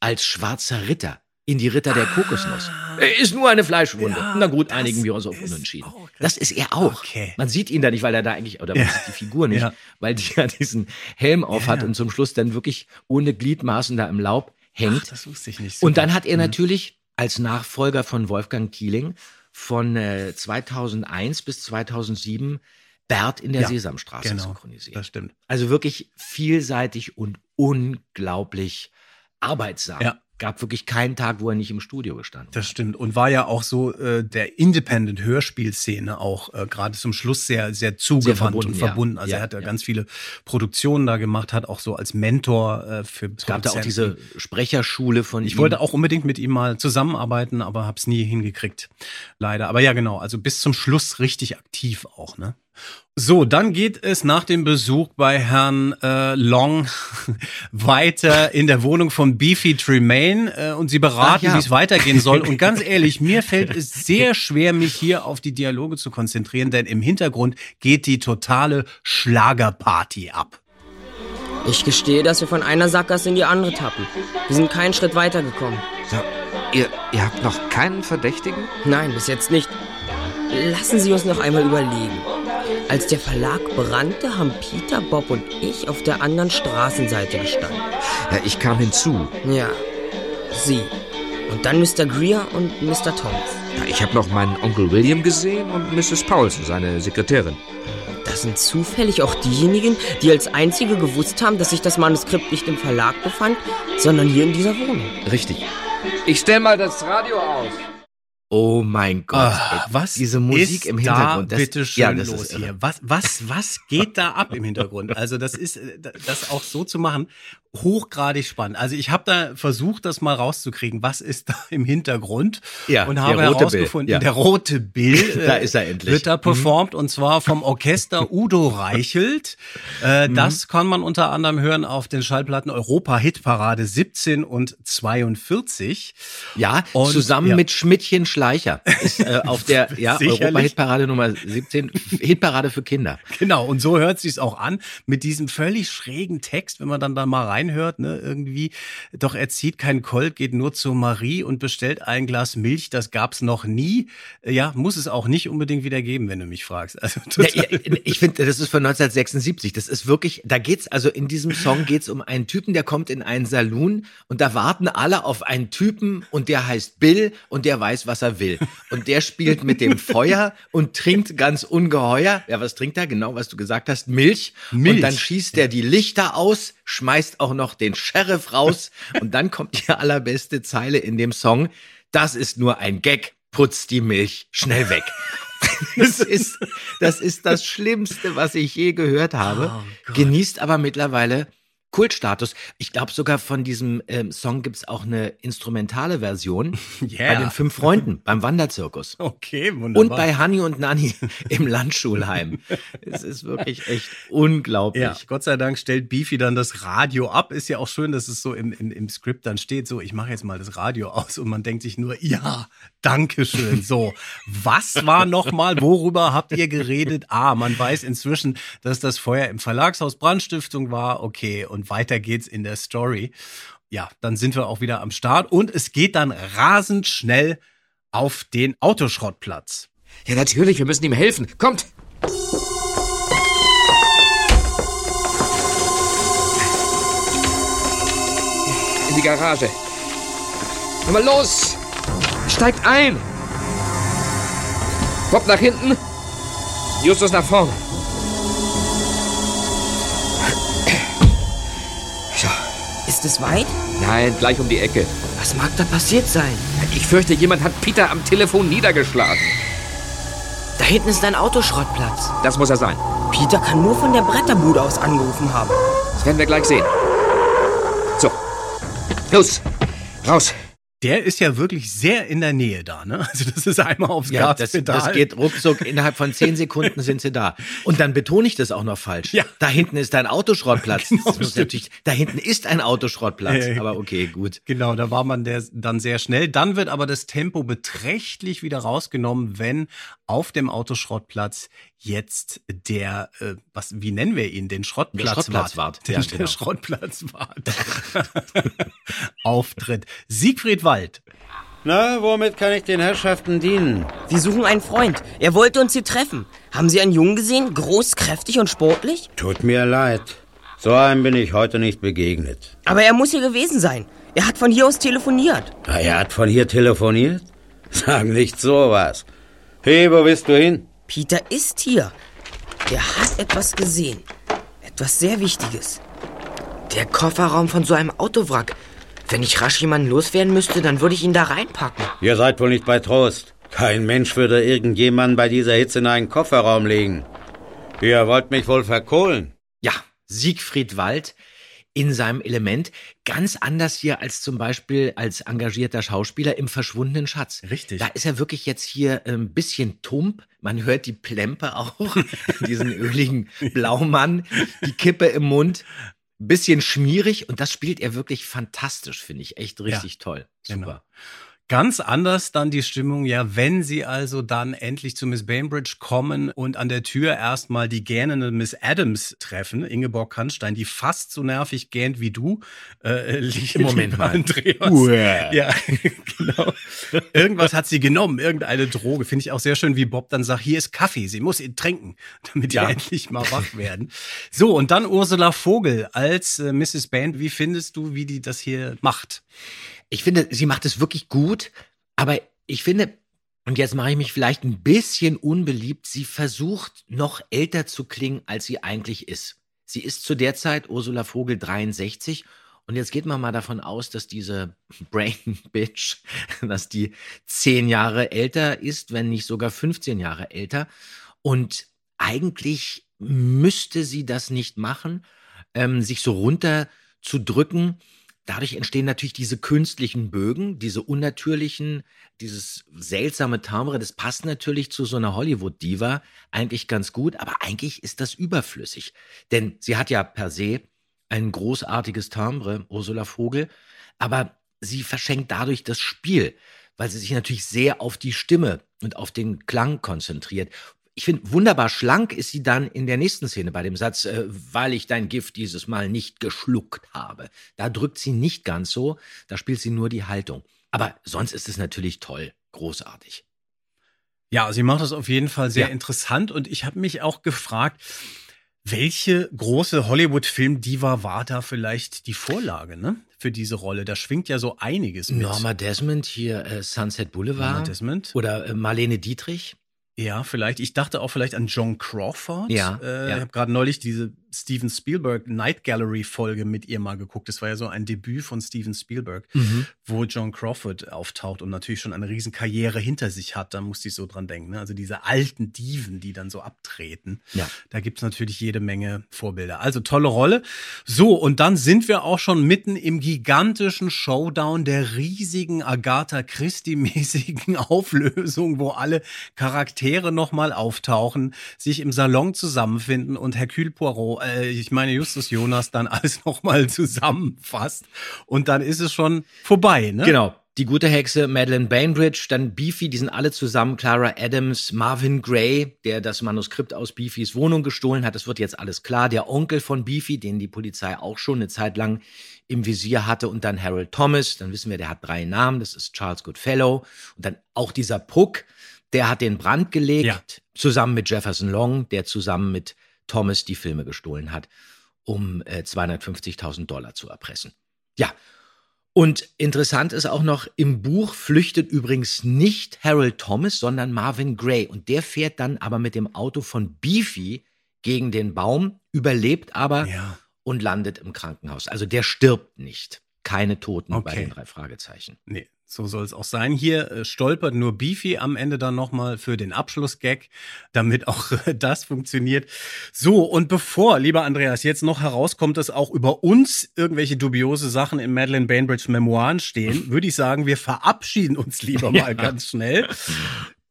als schwarzer Ritter in die Ritter der Kokosnuss. Er ist nur eine Fleischwunde. Ah. Ja, Na gut, einigen wir uns auf Unentschieden. auch. Das ist er auch. Okay. Man sieht ihn da nicht, weil er da eigentlich, oder man Ja. sieht die Figur nicht, Ja. weil die ja diesen Helm auf hat und zum Schluss dann wirklich ohne Gliedmaßen da im Laub hängt. Ach, das wusste ich nicht. und Super. dann hat er Mhm. natürlich als Nachfolger von Wolfgang Thieling von äh, 2001 bis 2007 Bert in der Ja, Sesamstraße genau, synchronisiert. Das stimmt. Also wirklich vielseitig und unglaublich arbeitsam. Ja. Gab wirklich keinen Tag, wo er nicht im Studio gestanden Das stimmt. Und war ja auch so äh, der Independent-Hörspielszene auch äh, gerade zum Schluss sehr, sehr zugewandt verbunden, und ja. verbunden. Also Ja, er hat ja, ja. ganz viele Produktionen da gemacht, hat auch so als Mentor äh, für Es gab da auch diese Sprecherschule von Ich ihm. wollte auch unbedingt mit ihm mal zusammenarbeiten, aber hab's nie hingekriegt. Leider. Aber ja, genau. Also bis zum Schluss richtig aktiv auch, ne? So, dann geht es nach dem Besuch bei Herrn äh, Long weiter in der Wohnung von Beefy Tremaine äh, und sie beraten, ja. wie es weitergehen soll. Und ganz ehrlich, mir fällt es sehr schwer, mich hier auf die Dialoge zu konzentrieren, denn im Hintergrund geht die totale Schlagerparty ab. Ich gestehe, dass wir von einer Sackgasse in die andere tappen. Wir sind keinen Schritt weitergekommen. So, ihr, ihr habt noch keinen Verdächtigen? Nein, bis jetzt nicht. Lassen Sie uns noch einmal überlegen. Als der Verlag brannte, haben Peter, Bob und ich auf der anderen Straßenseite gestanden. Ja, ich kam hinzu. Ja, Sie. Und dann Mr. Greer und Mr. Thomas. Ja, ich habe noch meinen Onkel William gesehen und Mrs. Paulson, seine Sekretärin. Das sind zufällig auch diejenigen, die als einzige gewusst haben, dass sich das Manuskript nicht im Verlag befand, sondern hier in dieser Wohnung. Richtig. Ich stell mal das Radio aus. Oh mein Gott. Ey, was Diese Musik ist im Hintergrund. Da das- bitte schön ja, das los ist irre. hier. Was, was, was geht da ab im Hintergrund? Also das ist, äh, das auch so zu machen, hochgradig spannend. Also ich habe da versucht, das mal rauszukriegen. Was ist da im Hintergrund? Ja, und habe herausgefunden, Bill, ja. der rote Bill. Da ist er endlich. Wird da Mhm. performt und zwar vom Orchester Udo Reichelt. Äh, Mhm. Das kann man unter anderem hören auf den Schallplatten Europa Hitparade 17 und 42. Ja, Und- zusammen ja. mit Schmidtchen Schleicher ist äh, auf der ja, Sicherlich. Europa-Hitparade Nummer 17, Hitparade für Kinder. Genau, und so hört sich's auch an, mit diesem völlig schrägen Text, wenn man dann da mal reinhört, ne, irgendwie, doch er zieht kein Colt, geht nur zu Marie und bestellt ein Glas Milch, das gab's noch nie. Ja, muss es auch nicht unbedingt wieder geben, wenn du mich fragst. Also, ja, ich finde, das ist von 1976. Das ist wirklich, da geht's, also in diesem Song geht's um einen Typen, der kommt in einen Saloon und da warten alle auf einen Typen und der heißt Bill und der weiß, was er will. Und der spielt mit dem Feuer und trinkt ganz ungeheuer. Ja, was trinkt er? Genau, was du gesagt hast. Milch. Milch. Und dann schießt er die Lichter aus, schmeißt auch noch den Sheriff raus und dann kommt die allerbeste Zeile in dem Song. Das ist nur ein Gag. Putz die Milch schnell weg. Das ist, das ist das Schlimmste, was ich je gehört habe. Genießt aber mittlerweile Kultstatus. Ich glaube sogar von diesem ähm, Song gibt's auch eine instrumentale Version Yeah. bei den fünf Freunden beim Wanderzirkus. okay, wunderbar. Und bei Hanni und Nanni im Landschulheim. Es ist wirklich echt unglaublich. Ja, Gott sei Dank stellt Beefy dann das Radio ab. Ist ja auch schön, dass es so im, im, im Skript dann steht, so, ich mache jetzt mal das Radio aus und man denkt sich nur, ja, danke schön. So, was war nochmal, worüber habt ihr geredet? Ah, man weiß inzwischen, dass das Feuer im Verlagshaus Brandstiftung war. Okay, und weiter geht's in der Story. ja, dann sind wir auch wieder am Start und es geht dann rasend schnell auf den Autoschrottplatz. Ja, natürlich, wir müssen ihm helfen. Kommt! In die Garage. Na mal los! Steigt ein! Bob nach hinten. Justus nach vorn. Ist es weit? Nein, gleich um die Ecke. Was mag da passiert sein? Ich fürchte, jemand hat Peter am Telefon niedergeschlagen. Da hinten ist ein Autoschrottplatz. Das muss er sein. Peter kann nur von der Bretterbude aus angerufen haben. Das werden wir gleich sehen. So. Los. Raus. Der ist ja wirklich sehr in der Nähe da, ne? Also das ist einmal aufs Ja, das, Gaspedal. das geht ruckzuck. Innerhalb von zehn Sekunden sind sie da. Und dann betone ich das auch noch falsch. Ja. Da hinten ist ein Autoschrottplatz. Genau, das muss natürlich, da hinten ist ein Autoschrottplatz. Ja, ja. Aber okay, gut. Genau, da war man der, dann sehr schnell. Dann wird aber das Tempo beträchtlich wieder rausgenommen, wenn auf dem Autoschrottplatz jetzt der, äh, was, wie nennen wir ihn, den Schrottplatz Schrottplatzwart. Der, Ja, der genau. Schrottplatzwart auftritt. Siegfried Wald. Na, womit kann ich den Herrschaften dienen? Wir suchen einen Freund. Er wollte uns hier treffen. Haben Sie einen Jungen gesehen? Groß, kräftig und sportlich? Tut mir leid. So einem bin ich heute nicht begegnet. Aber er muss hier gewesen sein. Er hat von hier aus telefoniert. Na, er hat von hier telefoniert? Sag nicht sowas. Hey, wo bist du hin? Peter ist hier. Er hat etwas gesehen. Etwas sehr Wichtiges. Der Kofferraum von so einem Autowrack. Wenn ich rasch jemanden loswerden müsste, dann würde ich ihn da reinpacken. Ihr seid wohl nicht bei Trost. Kein Mensch würde irgendjemanden bei dieser Hitze in einen Kofferraum legen. Ihr wollt mich wohl verkohlen. Ja, Siegfried Wald in seinem Element. Ganz anders hier als zum Beispiel als engagierter Schauspieler im verschwundenen Schatz. Richtig. Da ist er wirklich jetzt hier ein bisschen tump. Man hört die Plempe auch, diesen öligen Blaumann, die Kippe im Mund. Bisschen schmierig und das spielt er wirklich fantastisch, finde ich. Echt richtig toll. Super. Genau. Ganz anders dann die Stimmung, ja, wenn sie also dann endlich zu Miss Bainbridge kommen und an der Tür erstmal die gähnende Miss Adams treffen, Ingeborg Kannstein, die fast so nervig gähnt wie du. Äh, Im Moment mal. Andreas. Uäh. Ja, genau. Irgendwas hat sie genommen, irgendeine Droge. Finde ich auch sehr schön, wie Bob dann sagt, hier ist Kaffee, sie muss ihn trinken, damit Ja. die endlich mal wach werden. So, und dann Ursula Vogel als äh, Mrs. Bain. Wie findest du, wie die das hier macht? Ich finde, sie macht es wirklich gut, aber ich finde, und jetzt mache ich mich vielleicht ein bisschen unbeliebt, sie versucht noch älter zu klingen, als sie eigentlich ist. Sie ist zu der Zeit Ursula Vogel 63 und jetzt geht man mal davon aus, dass diese Brain Bitch, dass die zehn Jahre älter ist, wenn nicht sogar 15 Jahre älter. Und eigentlich müsste sie das nicht machen, ähm, sich so runter zu drücken. Dadurch entstehen natürlich diese künstlichen Bögen, diese unnatürlichen, dieses seltsame Timbre. Das passt natürlich zu so einer Hollywood-Diva eigentlich ganz gut, aber eigentlich ist das überflüssig. Denn sie hat ja per se ein großartiges Timbre, Ursula Vogel, aber sie verschenkt dadurch das Spiel, weil sie sich natürlich sehr auf die Stimme und auf den Klang konzentriert. Ich finde, wunderbar schlank ist sie dann in der nächsten Szene bei dem Satz, äh, weil ich dein Gift dieses Mal nicht geschluckt habe. Da drückt sie nicht ganz so, da spielt sie nur die Haltung. Aber sonst ist es natürlich toll, großartig. Ja, sie macht das auf jeden Fall sehr Ja. interessant und ich habe mich auch gefragt, welche große Hollywood-Film-Diva war da vielleicht die Vorlage, ne? Für diese Rolle. Da schwingt ja so einiges mit. Norma Desmond hier äh, Sunset Boulevard Norma Desmond. oder äh, Marlene Dietrich. Ja, vielleicht. Ich dachte auch vielleicht an John Crawford. Ja, Äh, ja. Ich habe gerade neulich diese Steven Spielberg Night Gallery Folge mit ihr mal geguckt. Das war ja so ein Debüt von Steven Spielberg, Mhm. wo John Crawford auftaucht und natürlich schon eine riesen Karriere hinter sich hat. Da musste ich so dran denken. Ne? Also diese alten Diven, die dann so abtreten. Ja. Da gibt's natürlich jede Menge Vorbilder. Also tolle Rolle. So, und dann sind wir auch schon mitten im gigantischen Showdown der riesigen Agatha Christie-mäßigen Auflösung, wo alle Charaktere nochmal auftauchen, sich im Salon zusammenfinden und Hercule Poirot, äh, ich meine Justus Jonas, dann alles nochmal zusammenfasst. Und dann ist es schon vorbei, ne? Genau. die gute Hexe Madeleine Bainbridge, dann Beefy, die sind alle zusammen, Clara Adams, Marvin Gray, der das Manuskript aus Beefys Wohnung gestohlen hat, das wird jetzt alles klar, der Onkel von Beefy, den die Polizei auch schon eine Zeit lang im Visier hatte und dann Harold Thomas, dann wissen wir, der hat drei Namen, das ist Charles Goodfellow und dann auch dieser Puck, der hat den Brand gelegt, Ja. zusammen mit Jefferson Long, der zusammen mit Thomas die Filme gestohlen hat, um äh, 250.000 Dollar zu erpressen. Ja, und interessant ist auch noch, im Buch flüchtet übrigens nicht Harold Thomas, sondern Marvin Gray. Und der fährt dann aber mit dem Auto von Beefy gegen den Baum, überlebt aber Ja. und landet im Krankenhaus. Also der stirbt nicht. Keine Toten bei Okay. den drei Fragezeichen. Nee, so soll es auch sein. Hier äh, stolpert nur Beefy am Ende dann nochmal für den Abschlussgag, damit auch äh, das funktioniert. So, und bevor, lieber Andreas, jetzt noch herauskommt, dass auch über uns irgendwelche dubiose Sachen in Madeleine Bainbridge Memoiren stehen, würde ich sagen, wir verabschieden uns lieber mal ganz schnell.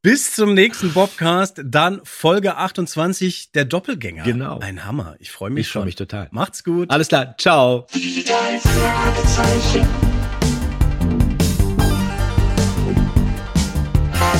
Bis zum nächsten Bobcast, dann Folge 28, der Doppelgänger. Genau. Ein Hammer. Ich freue mich Ich freue schon. mich total. Macht's gut. Alles klar, ciao.